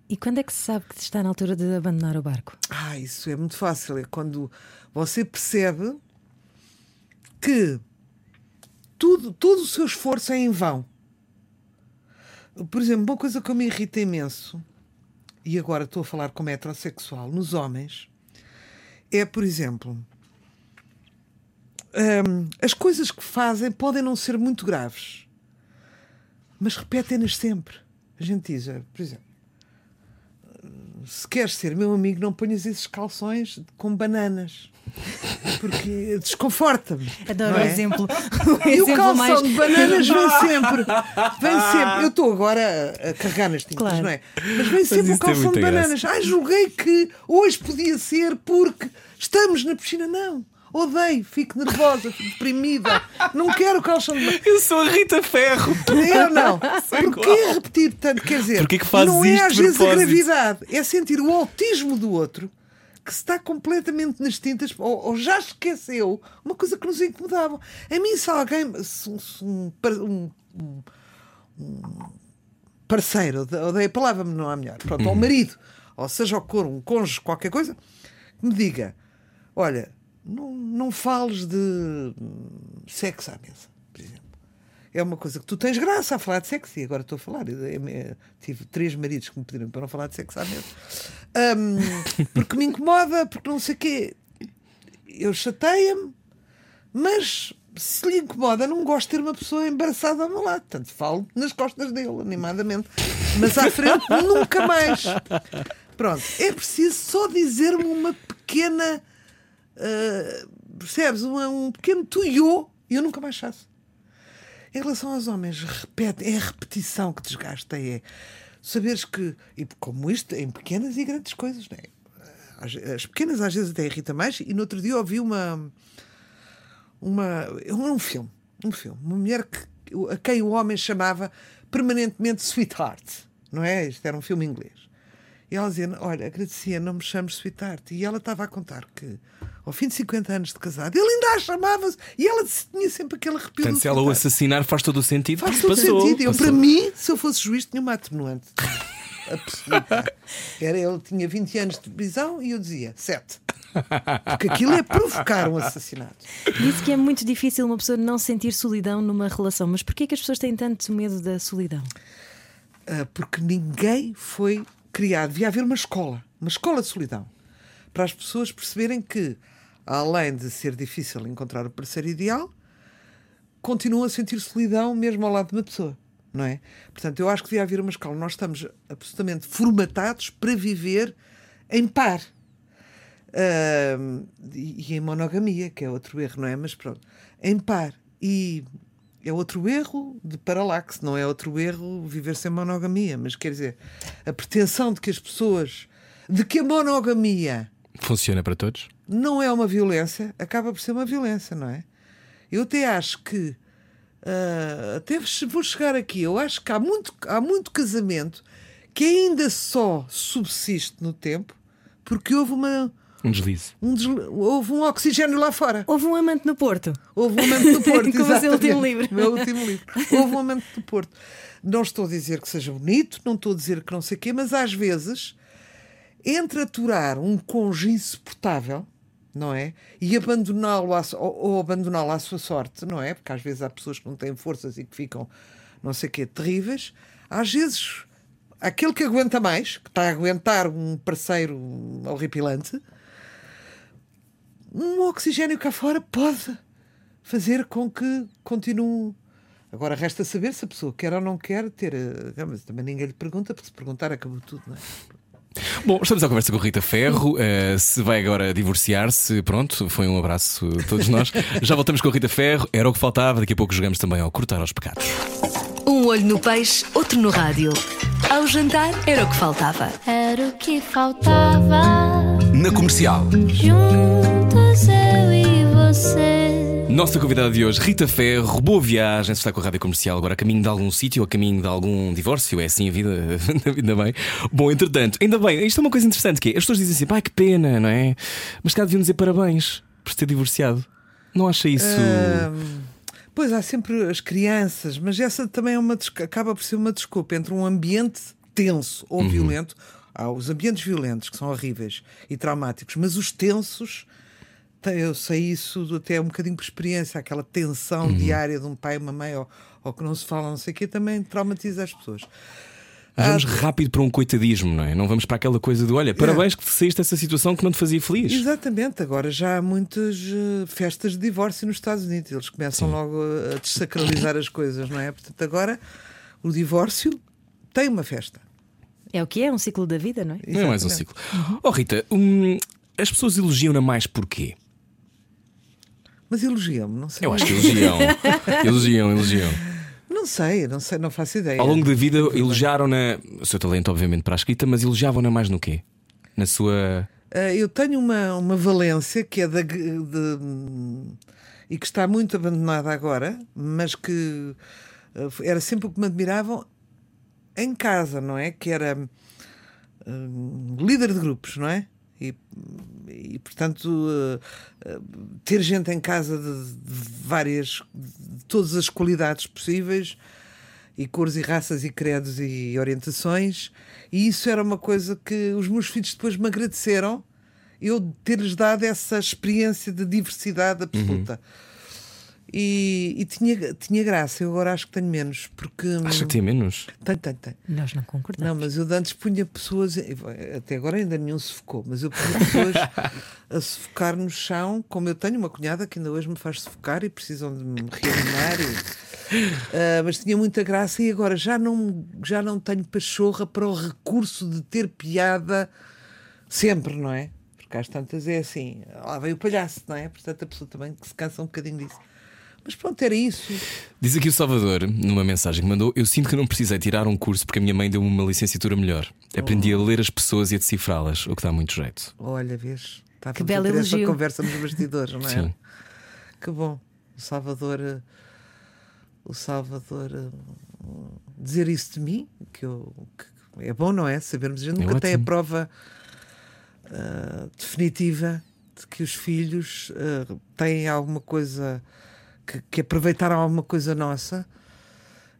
E quando é que se sabe que está na altura de abandonar o barco? Ah, isso é muito fácil. É quando você percebe que tudo, todo o seu esforço é em vão. Por exemplo, uma coisa que me irrita imenso, e agora estou a falar como heterossexual, nos homens, é, por exemplo, hum, as coisas que fazem podem não ser muito graves, mas repetem-nas sempre. A gente diz, por exemplo, se queres ser meu amigo, não ponhas esses calções com bananas. Porque desconforta-me. Adoro é? o exemplo. O e exemplo o calção mais... de bananas vem sempre. Vem sempre. Eu estou agora a carregar nas tintas, claro. não é? Mas vem sempre Mas o calção é de bananas. Ai, julguei que hoje podia ser porque estamos na piscina. Não. Odeio, fico nervosa, fico deprimida. Não quero calção de bananas. Eu sou a Rita Ferro. Eu não. Porquê repetir tanto? Quer dizer, Porquê que fazes não é às vezes a gravidade, é sentir o autismo do outro que está completamente nas tintas ou, ou, já esqueceu uma coisa que nos incomodava. A mim, se alguém, se, se um, um, um, parceiro, odeio a palavra, não é melhor, pronto, uhum. marido, ou seja, o cor, um cônjuge, qualquer coisa, me diga: olha, não, não fales de sexo à mesa é uma coisa que tu tens graça a falar de sexo, e agora estou a falar. Eu, eu, eu, tive três maridos que me pediram para não falar de sexo à mesa, um, porque me incomoda, porque não sei o quê. Eu chateia-me, mas se lhe incomoda, não gosto de ter uma pessoa embaraçada ao meu lado. Portanto, falo nas costas dele, animadamente. Mas à frente, nunca mais. Pronto, é preciso só dizer-me uma pequena. Uh, percebes? Uma, um pequeno tuiô e eu nunca mais faço. Em relação aos homens, repete, é a repetição que desgasta, é saberes que, e como isto, em pequenas e grandes coisas, não é? As, as pequenas às vezes até irrita mais, e no outro dia ouvi uma. uma um, um filme, um filme, uma mulher que, a quem o homem chamava permanentemente Sweetheart, não é? Isto era um filme inglês. E ela dizia: Olha, agradecia, não me chames Sweetheart. E ela estava a contar que ao fim de 50 anos de casado, ele ainda a chamava-se e ela tinha sempre aquele arrepio. Portanto, se ela o assassinar, faz todo o sentido. Faz todo o sentido. Eu, para mim, se eu fosse juiz, tinha uma atenuante absoluta. Era, ele tinha 20 anos de prisão e eu dizia 7. Porque aquilo é provocar um assassinato. Disse que é muito difícil uma pessoa não sentir solidão numa relação, mas porquê que as pessoas têm tanto medo da solidão? Uh, porque ninguém foi criado. Devia haver uma escola, uma escola de solidão, para as pessoas perceberem que além de ser difícil encontrar o parceiro ideal, continua a sentir solidão mesmo ao lado de uma pessoa. Não é? Portanto, eu acho que devia haver uma escola. Nós estamos absolutamente formatados para viver em par. Uh, e, e, em monogamia, que é outro erro, não é? Mas pronto, em par. E é outro erro de paralaxe, não é outro erro viver sem monogamia. Mas quer dizer, a pretensão de que as pessoas. de que a monogamia. Funciona para todos? não é uma violência, acaba por ser uma violência, não é? Eu até acho que. Uh, até vou chegar aqui. Eu acho que há muito, há muito casamento que ainda só subsiste no tempo porque houve uma. Um deslize. Um deslize. Houve um oxigênio lá fora. Houve um amante no Porto. Houve um amante no Porto. Como o seu último livro. O meu último livro. Houve um amante no Porto. Não estou a dizer que seja bonito, não estou a dizer que não sei o quê, mas às vezes, entre aturar um cônjuge insuportável não é? E abandoná-lo ou, ou abandoná-lo à sua sorte, não é? Porque às vezes há pessoas que não têm forças e que ficam, não sei o quê, terríveis. Às vezes, aquele que aguenta mais, que está a aguentar um parceiro horripilante, um oxigênio cá fora pode fazer com que continue. Agora resta saber se a pessoa quer ou não quer ter. eh, Mas também ninguém lhe pergunta, porque se perguntar acabou tudo, não é? Bom, estamos à conversa com Rita Ferro. eh, se vai agora divorciar-se, pronto, foi um abraço a todos nós. Já voltamos com a Rita Ferro, era o que faltava. Daqui a pouco jogamos também ao Cortar aos Pecados. Um olho no peixe, outro no rádio. Ao jantar era o que faltava. Era o que faltava. Na comercial. Juntos eu e você. Nossa convidada de hoje, Rita Ferro, boa viagem. Se está com a rádio comercial agora a caminho de algum sítio, a caminho de algum divórcio, é assim a vida, ainda bem. Bom, entretanto, ainda bem, isto é uma coisa interessante que é, as pessoas dizem sempre, ai que pena, não é? Mas cá deviam dizer parabéns por se ter divorciado. Não acha isso. Pois há sempre as crianças, mas essa também é uma acaba por ser uma desculpa entre um ambiente tenso ou violento. Há os ambientes violentos que são horríveis e traumáticos, mas os tensos, te- eu sei isso até um bocadinho por experiência, aquela tensão diária de um pai e uma mãe ou, ou que não se fala, não sei o quê, também traumatiza as pessoas. Mas vamos rápido para um coitadismo, não é? Não vamos para aquela coisa de olha, parabéns que saíste dessa situação que não te fazia feliz. Exatamente, agora já há muitas eh, festas de divórcio nos Estados Unidos, eles começam logo a desacralizar as coisas, não é? Portanto, agora o divórcio tem uma festa. É o que é, um ciclo da vida, não é? Não é mais um ciclo. Oh Rita, hum, as pessoas elogiam-na mais porquê? Mas elogiam-me, não sei. Eu acho que elogiam. elogiam, elogiam. Não sei, não sei, não faço ideia. Ao longo da vida elogiaram-na o seu talento, obviamente, para a escrita, mas elogiavam-na mais no quê? Na sua. Ah, eu tenho uma, uma valência que é da. de- de- e que está muito abandonada agora, mas que ah, era sempre o que me admiravam em casa, não é? Que era hum, líder de grupos, não é? E, e portanto, uh, uh, ter gente em casa de, de várias, de todas as qualidades possíveis, e cores e raças e credos e orientações, e isso era uma coisa que os meus filhos depois me agradeceram, eu ter-lhes dado essa experiência de diversidade absoluta. E, e tinha, tinha graça, eu agora acho que tenho menos, porque. Acha que tem menos? Tenho, tenho, tenho. Nós não concordamos. Não, mas eu de antes punha pessoas, até agora ainda nenhum se focou, mas eu punha pessoas a sufocar no chão, como eu tenho uma cunhada que ainda hoje me faz sufocar e precisam de me reanimar. e- Ah, mas tinha muita graça e agora já não, já não tenho pachorra para o recurso de ter piada sempre, não é? Porque às tantas é assim, lá vem o palhaço, não é? Portanto a pessoa também que se cansa um bocadinho disso. Mas pronto, era isso. Diz aqui o Salvador, numa mensagem que mandou: Eu sinto que não precisei tirar um curso porque a minha mãe deu-me uma licenciatura melhor. Aprendi a ler as pessoas e a decifrá-las, o que dá muito jeito. Olha, vês? Estávamos Que belo a ter essa elogio. conversa nos bastidores, não é? Sim. Que bom. O Salvador. eh, O Salvador eh, dizer isso de mim, que, eu, que é bom, não é? Sabermos. A gente É nunca tem a ótimo. prova ah, definitiva de que os filhos ah, têm alguma coisa que, que aproveitaram alguma coisa nossa.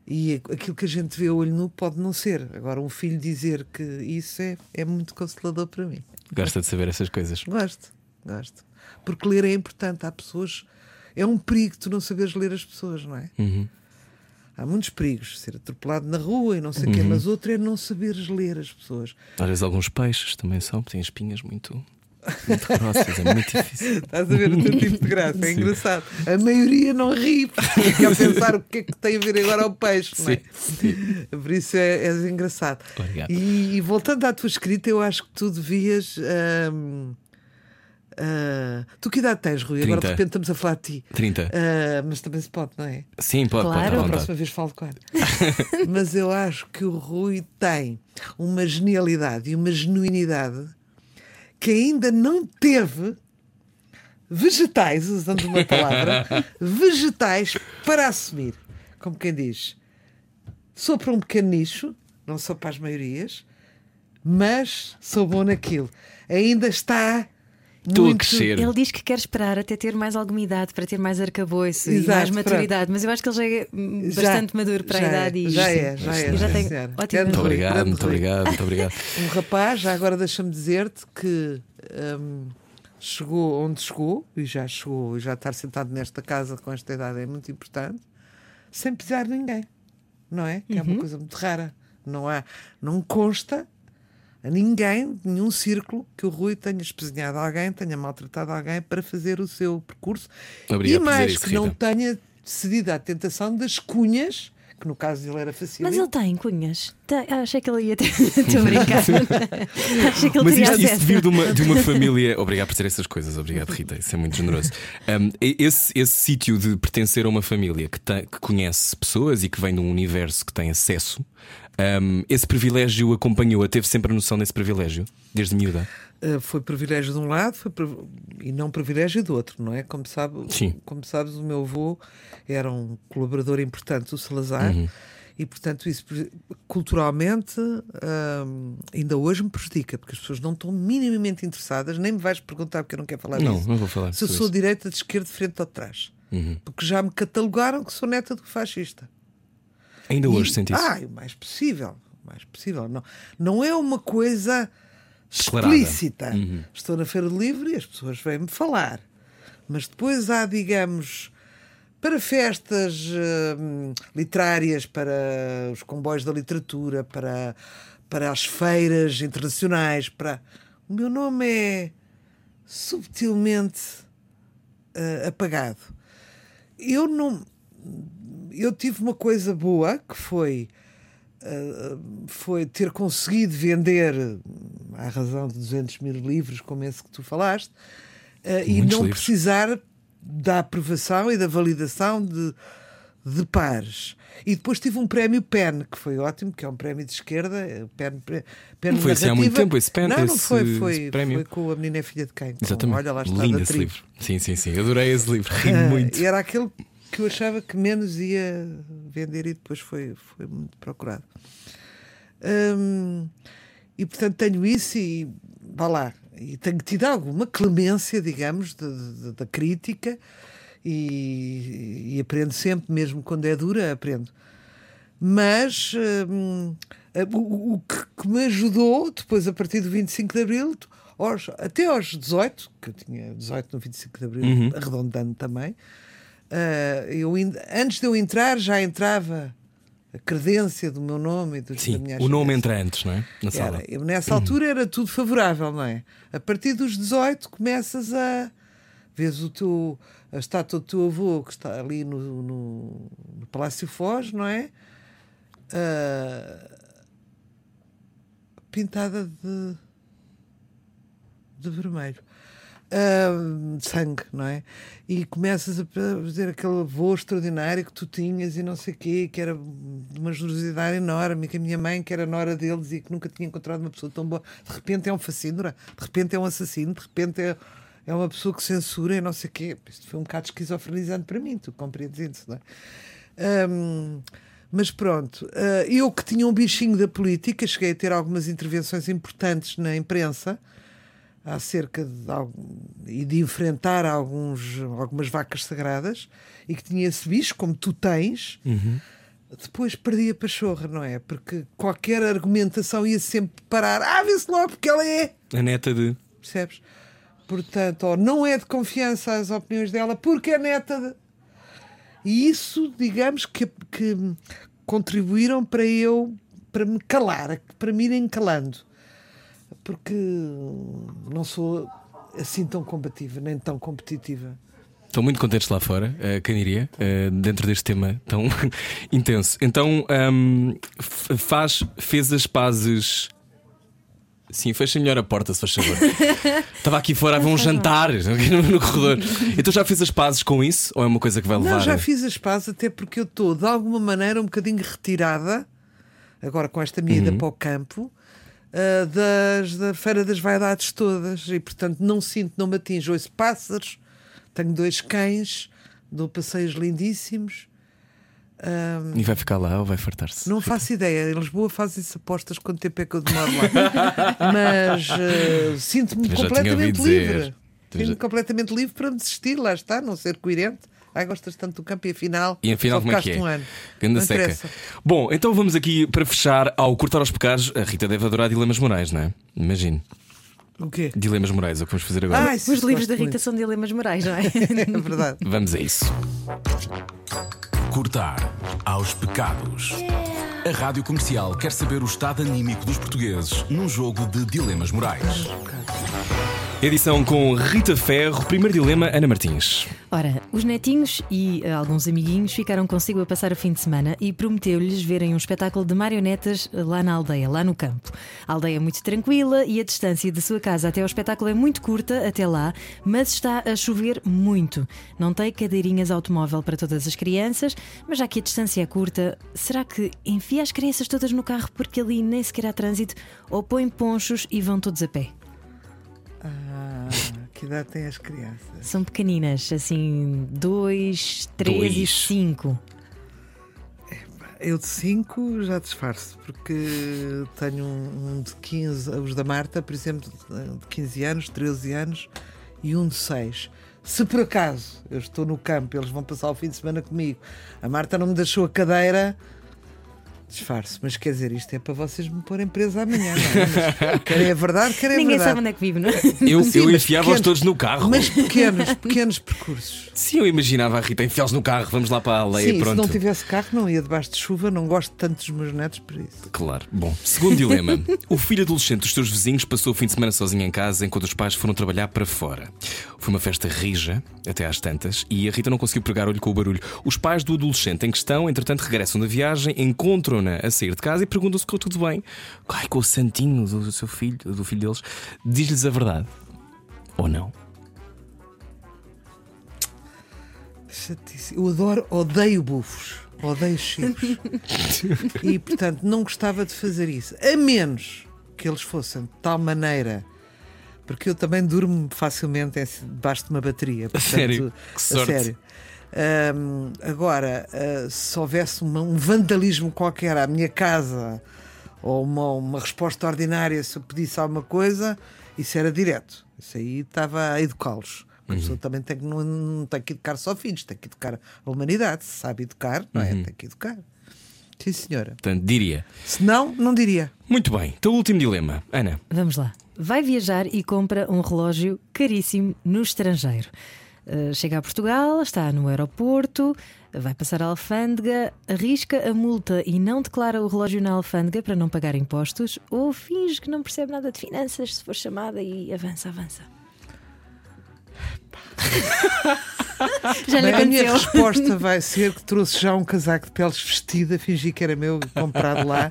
E aquilo que a gente vê a olho nu pode não ser. Agora, um filho dizer que isso é, é muito consolador para mim. Gosta de saber essas coisas. Gosto, gosto. Porque ler é importante. Há pessoas. É um perigo tu não saberes ler as pessoas, não é? Uhum. Há muitos perigos. Ser atropelado na rua e não sei o Uhum. quê. Mas outro é não saberes ler as pessoas. Às vezes alguns peixes também são, têm espinhas muito, muito grossas, é muito difícil. Estás a ver o teu tipo de graça. É Sim. engraçado. A maioria não ri. Porque fica a pensar o que é que tem a ver agora ao peixe, não é? Sim, Por isso é, és engraçado. Obrigado. E, e voltando à tua escrita, eu acho que tu devias. hum, ah, tu que idade tens, Rui? Agora de 30. repente estamos a falar de ti. 30. Ah, mas também se pode, não é? Sim, pode, Claro. pode, A próxima vez falo com ela. mas eu acho que o Rui tem uma genialidade e uma genuinidade que ainda não teve vegetais, usando uma palavra, vegetais para assumir. Como quem diz, sou para um pequeno nicho, não sou para as maiorias, mas sou bom naquilo. Ainda está. Estou a crescer. Ele diz que quer esperar até ter mais alguma idade, para ter mais arcabouço e Exato, mais maturidade, mas eu acho que ele já é hum, Já- bastante maduro para a é, idade e já é, já é, E já tem ótimo Muito obrigado, grande muito obrigado, muito obrigado. Um rapaz, já agora deixa-me dizer-te que hum, chegou onde chegou, e já chegou, e já estar sentado nesta casa com esta idade é muito importante, sem pisar ninguém, não é? Que é uma coisa muito rara. Não há, não consta a ninguém, nenhum círculo, que o Rui tenha espezinhado alguém, tenha maltratado alguém para fazer o seu percurso. Obrigado e mais, isso, que não Rita. tenha cedido à tentação das cunhas, que no caso dele era fácil. Mas ele tem cunhas. Tem- Achei que ele ia ter. Estou a brincar. Achei que ele Mas isto, isto veio de uma, de uma família. Obrigado por dizer essas coisas, obrigado, Rita. Isso é muito generoso. Um, esse esse sítio de pertencer a uma família que, tem- que conhece pessoas e que vem de um universo que tem acesso, um, esse privilégio acompanhou-a, teve sempre a noção desse privilégio, desde miúda. Uh, foi privilégio de um lado foi priv- e não privilégio do outro, não é? Como, sabe, Sim. como sabes, o meu avô era um colaborador importante do Salazar Uhum. e, portanto, isso culturalmente ainda hoje me prejudica, porque as pessoas não estão minimamente interessadas, nem me vais perguntar porque eu não quero falar Não, disso. não vou falar Se eu sou isso. direita, de esquerda, de frente ou de trás. Uhum. Porque já me catalogaram que sou neta do fascista. Ainda hoje E- sente isso. Ah, o mais possível. O mais possível. Não, não é uma coisa Declarada. explícita. Uhum. Estou na Feira do Livro e as pessoas vêm-me falar. Mas depois há, digamos, para festas hum, literárias, para os comboios da literatura, para, para as feiras internacionais, para. O meu nome é subtilmente ah, apagado. Eu não eu tive uma coisa boa que foi uh, foi ter conseguido vender à razão de 200 mil livros como esse que tu falaste uh, e não livros. precisar da aprovação e da validação de, de pares e depois tive um prémio PEN que foi ótimo que é um prémio de esquerda PEN, PEN Não foi assim há muito tempo esse PEN, não, não esse- foi, foi, prémio? foi com a menina é filha de quem Exatamente. olha lá está Lindo esse livro. Sim, sim, sim. Adorei esse livro. Ri Ah, muito. Era aquele que eu achava que menos ia vender e depois foi, foi muito procurado. Hum, e portanto tenho isso e vá lá. E tenho tido alguma clemência, digamos, da crítica e, e aprendo sempre, mesmo quando é dura, aprendo. Mas hum, o, o que, que me ajudou depois, a partir do 25 de Abril, aos- até aos 18, que eu tinha 18 no 25 de Abril, Uhum. arredondando também, ah, eu, antes de eu entrar, já entrava a credência do meu nome e do, da Sim, minha o nome entra antes, não é? Na sala. Era, eu, nessa altura era tudo favorável, não é? A partir dos 18 começas a. Vês o teu, a estátua do teu avô que está ali no, no, no Palácio Foz, não é? Ah, pintada de, de vermelho. De sangue, não é? E começas a fazer aquele voo extraordinário que tu tinhas e não sei o quê, que era de uma generosidade enorme, que a minha mãe, que era nora deles e que nunca tinha encontrado uma pessoa tão boa, de repente é um fascínora, de repente é um assassino, de repente é, é uma pessoa que censura e não sei o quê. Isto foi um bocado esquizofrenizante para mim, tu compreendes isso, não é? Ahm, mas pronto, ah, eu que tinha um bichinho da política, cheguei a ter algumas intervenções importantes na imprensa acerca de e de enfrentar alguns, algumas vacas sagradas e que tinha esse bicho, como tu tens, depois perdi a pachorra, não é? Porque qualquer argumentação ia sempre parar. Ah, vê-se logo porque ela é. A neta de. Percebes? Portanto, ou não é de confiança as opiniões dela porque é neta de. E isso, digamos, que, que contribuíram para eu, para me calar, para me irem calando. Porque não sou assim tão combativa, nem tão competitiva. Estão muito contentes lá fora, uh, quem diria, uh, dentro deste tema tão intenso. Então, um, faz, fez as pazes. Sim, fecha melhor a porta, se faz favor. Estava aqui fora a ver um jantar no, no corredor. Então já fez as pazes com isso? Ou é uma coisa que vai levar? Não, já fiz as pazes, até porque eu estou, de alguma maneira, um bocadinho retirada, agora com esta minha ida para o campo, ah, das, da Feira das Vaidades todas. E, portanto, não sinto, não me atinjo. Ouço pássaros, tenho dois cães, dou passeios lindíssimos. E vai ficar lá ou vai fartar-se? Não faço ideia. Em Lisboa fazem-se apostas quanto tempo é que eu demoro lá. Mas ah, sinto-me completamente livre. Sinto-me completamente livre para me desistir, lá está, não ser coerente. Ai, gostas tanto do campo e afinal. E afinal, como é que é? Um ano. Ganda Não seca. interessa. Bom, então vamos aqui para fechar ao cortar aos pecados. A Rita deve adorar dilemas morais, não é? Imagino. O quê? Dilemas morais, é o que vamos fazer agora. Ai, Os livros da Rita muito. são dilemas morais, não é? É verdade. Vamos a isso. Cortar aos pecados. A Rádio Comercial quer saber o estado anímico dos portugueses num jogo de dilemas morais. Edição com Rita Ferro. Primeiro dilema, Ana Martins. Ora, os netinhos e eh, alguns amiguinhos ficaram consigo a passar o fim de semana e prometeu-lhes verem um espetáculo de marionetas eh, lá na aldeia, lá no campo. A aldeia é muito tranquila e a distância da sua casa até ao espetáculo é muito curta, até lá, mas está a chover muito. Não tem cadeirinhas automóvel para todas as crianças, mas já que a distância é curta, será que enfia as crianças todas no carro porque ali nem sequer há trânsito ou põe ponchos e vão todos a pé? Ah, que idade têm as crianças? São pequeninas, assim, 2, 3 e Dois. 5. Eu de 5 já disfarço, porque tenho um, um de 15, os da Marta, por exemplo, de 15 anos, 13 anos e um de 6. Se por acaso eu estou no campo, eles vão passar o fim de semana comigo, a Marta não me deixou a cadeira, disfarço. Mas quer dizer, isto é para vocês me porem presa amanhã, não é? Mas Querem a verdade, querem a Ninguém verdade. sabe onde é que vive, não é? Eu, Sim, eu enfiava-os todos no carro. Mas pequenos, pequenos percursos. Sim, eu imaginava a Rita enfiá-los no carro, vamos lá para a aldeia, Sim, se pronto. não tivesse carro, não ia debaixo de chuva. Não gosto tanto dos meus netos por isso. Claro. Bom, segundo dilema. o filho adolescente dos seus vizinhos passou o fim de semana sozinho em casa enquanto os pais foram trabalhar para fora. Foi uma festa rija, até às tantas, e a Rita não conseguiu pregar olho com o barulho. Os pais do adolescente em questão, entretanto, regressam da viagem, encontram-na a sair de casa e perguntam se ficou tudo bem. Ai, com o santinho do seu filho, do filho deles. Diz-lhes a verdade. Ou não? Chatice. Eu adoro, odeio bufos, odeio chifres. e portanto não gostava de fazer isso. A menos que eles fossem de tal maneira. Porque eu também durmo facilmente debaixo de uma bateria. Portanto, sério? Que sorte. sério. Ahm, agora, ah, se houvesse uma- um vandalismo qualquer à minha casa ou uma, uma resposta ordinária se eu pedisse alguma coisa, isso era direto. Isso aí estava a educá-los. A pessoa também tem que, não, não tem que educar só filhos, tem que educar a humanidade. Se sabe educar, não é? Tem que educar. Sim, senhora. Portanto, diria. Se não, não diria. Muito bem, então o último dilema. Ana. Vamos lá. Vai viajar e compra um relógio caríssimo no estrangeiro. Uh, chega a Portugal, está no aeroporto, vai passar a alfândega, arrisca a multa e não declara o relógio na alfândega para não pagar impostos, ou finge que não percebe nada de finanças se for chamada e avança, avança. Já lhe Bem, a minha resposta vai ser que trouxe já um casaco de peles vestida, fingi que era meu, comprado lá,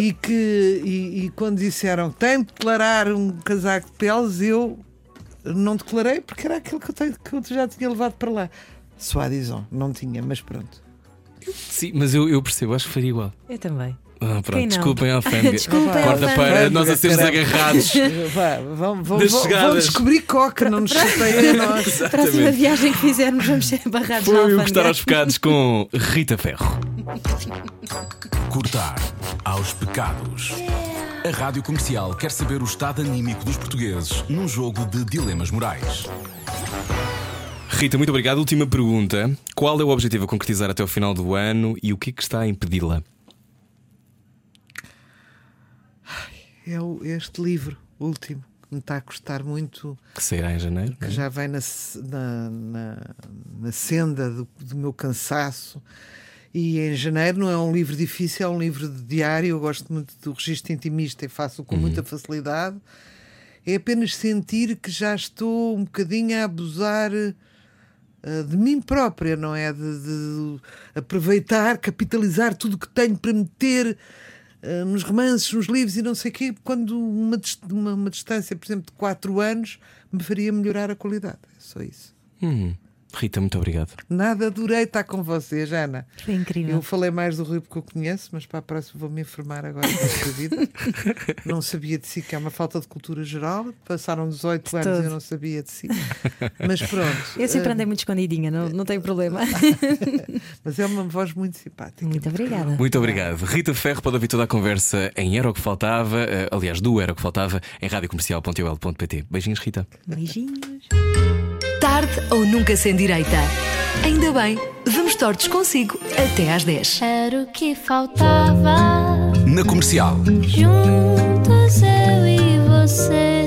e que e, e quando disseram tem de declarar um casaco de peles, eu não declarei porque era aquele que eu, tenho, que eu já tinha levado para lá. Suadison, não tinha, mas pronto. Sim, mas eu, eu percebo, acho que faria igual. Eu também. Ah, pronto, desculpem a alfândega. Desculpem, Corta para nós a sermos agarrados. Vá, vão, vão, Das vão, vão descobrir coca, não nos chateiem a nós. Próxima viagem que fizermos, vamos ser barrados Foi o. Gostar aos Pecados com Rita Ferro. Cortar aos pecados. A Rádio Comercial quer saber o estado anímico dos portugueses num jogo de dilemas morais. Rita, muito obrigado. Última pergunta. Qual é o objetivo a concretizar até o final do ano e o que é que está a impedi-la? É este livro, último, que me está a custar muito. Que sairá em janeiro? que é? já vem na, na, na, na senda do, do meu cansaço. E em janeiro não é um livro difícil, é um livro de diário. Eu gosto muito do registro intimista e faço com muita facilidade. É apenas sentir que já estou um bocadinho a abusar eh, de mim própria, não é? De, de aproveitar, capitalizar tudo o que tenho para meter eh, nos romances, nos livros e não sei o quê, quando uma, uma, uma distância, por exemplo, de 4 anos me faria melhorar a qualidade. É só isso. Hum. Rita, muito obrigado. Nada, adorei estar com vocês, Ana. Foi incrível. Eu falei mais do Rui porque eu conheço, mas para a próxima vou-me informar agora desta vida. não sabia de si, que é uma falta de cultura geral. Passaram 18 anos e todo. eu não sabia de si. Mas pronto. Eu sempre eh, andei muito escondidinha, não, não tem problema. Mas é uma voz muito simpática. Muito obrigada. Muito obrigado. Rita Ferro pode ouvir toda a conversa em Era o que Faltava, eh, aliás, do Era o que Faltava, em radiocomercial.ol.pt. Beijinhos, Rita. Beijinhos. Tarde ou nunca sem direita. Ainda bem, vamos tortos consigo até às 10. Era o que faltava. Na comercial. Juntos eu e você.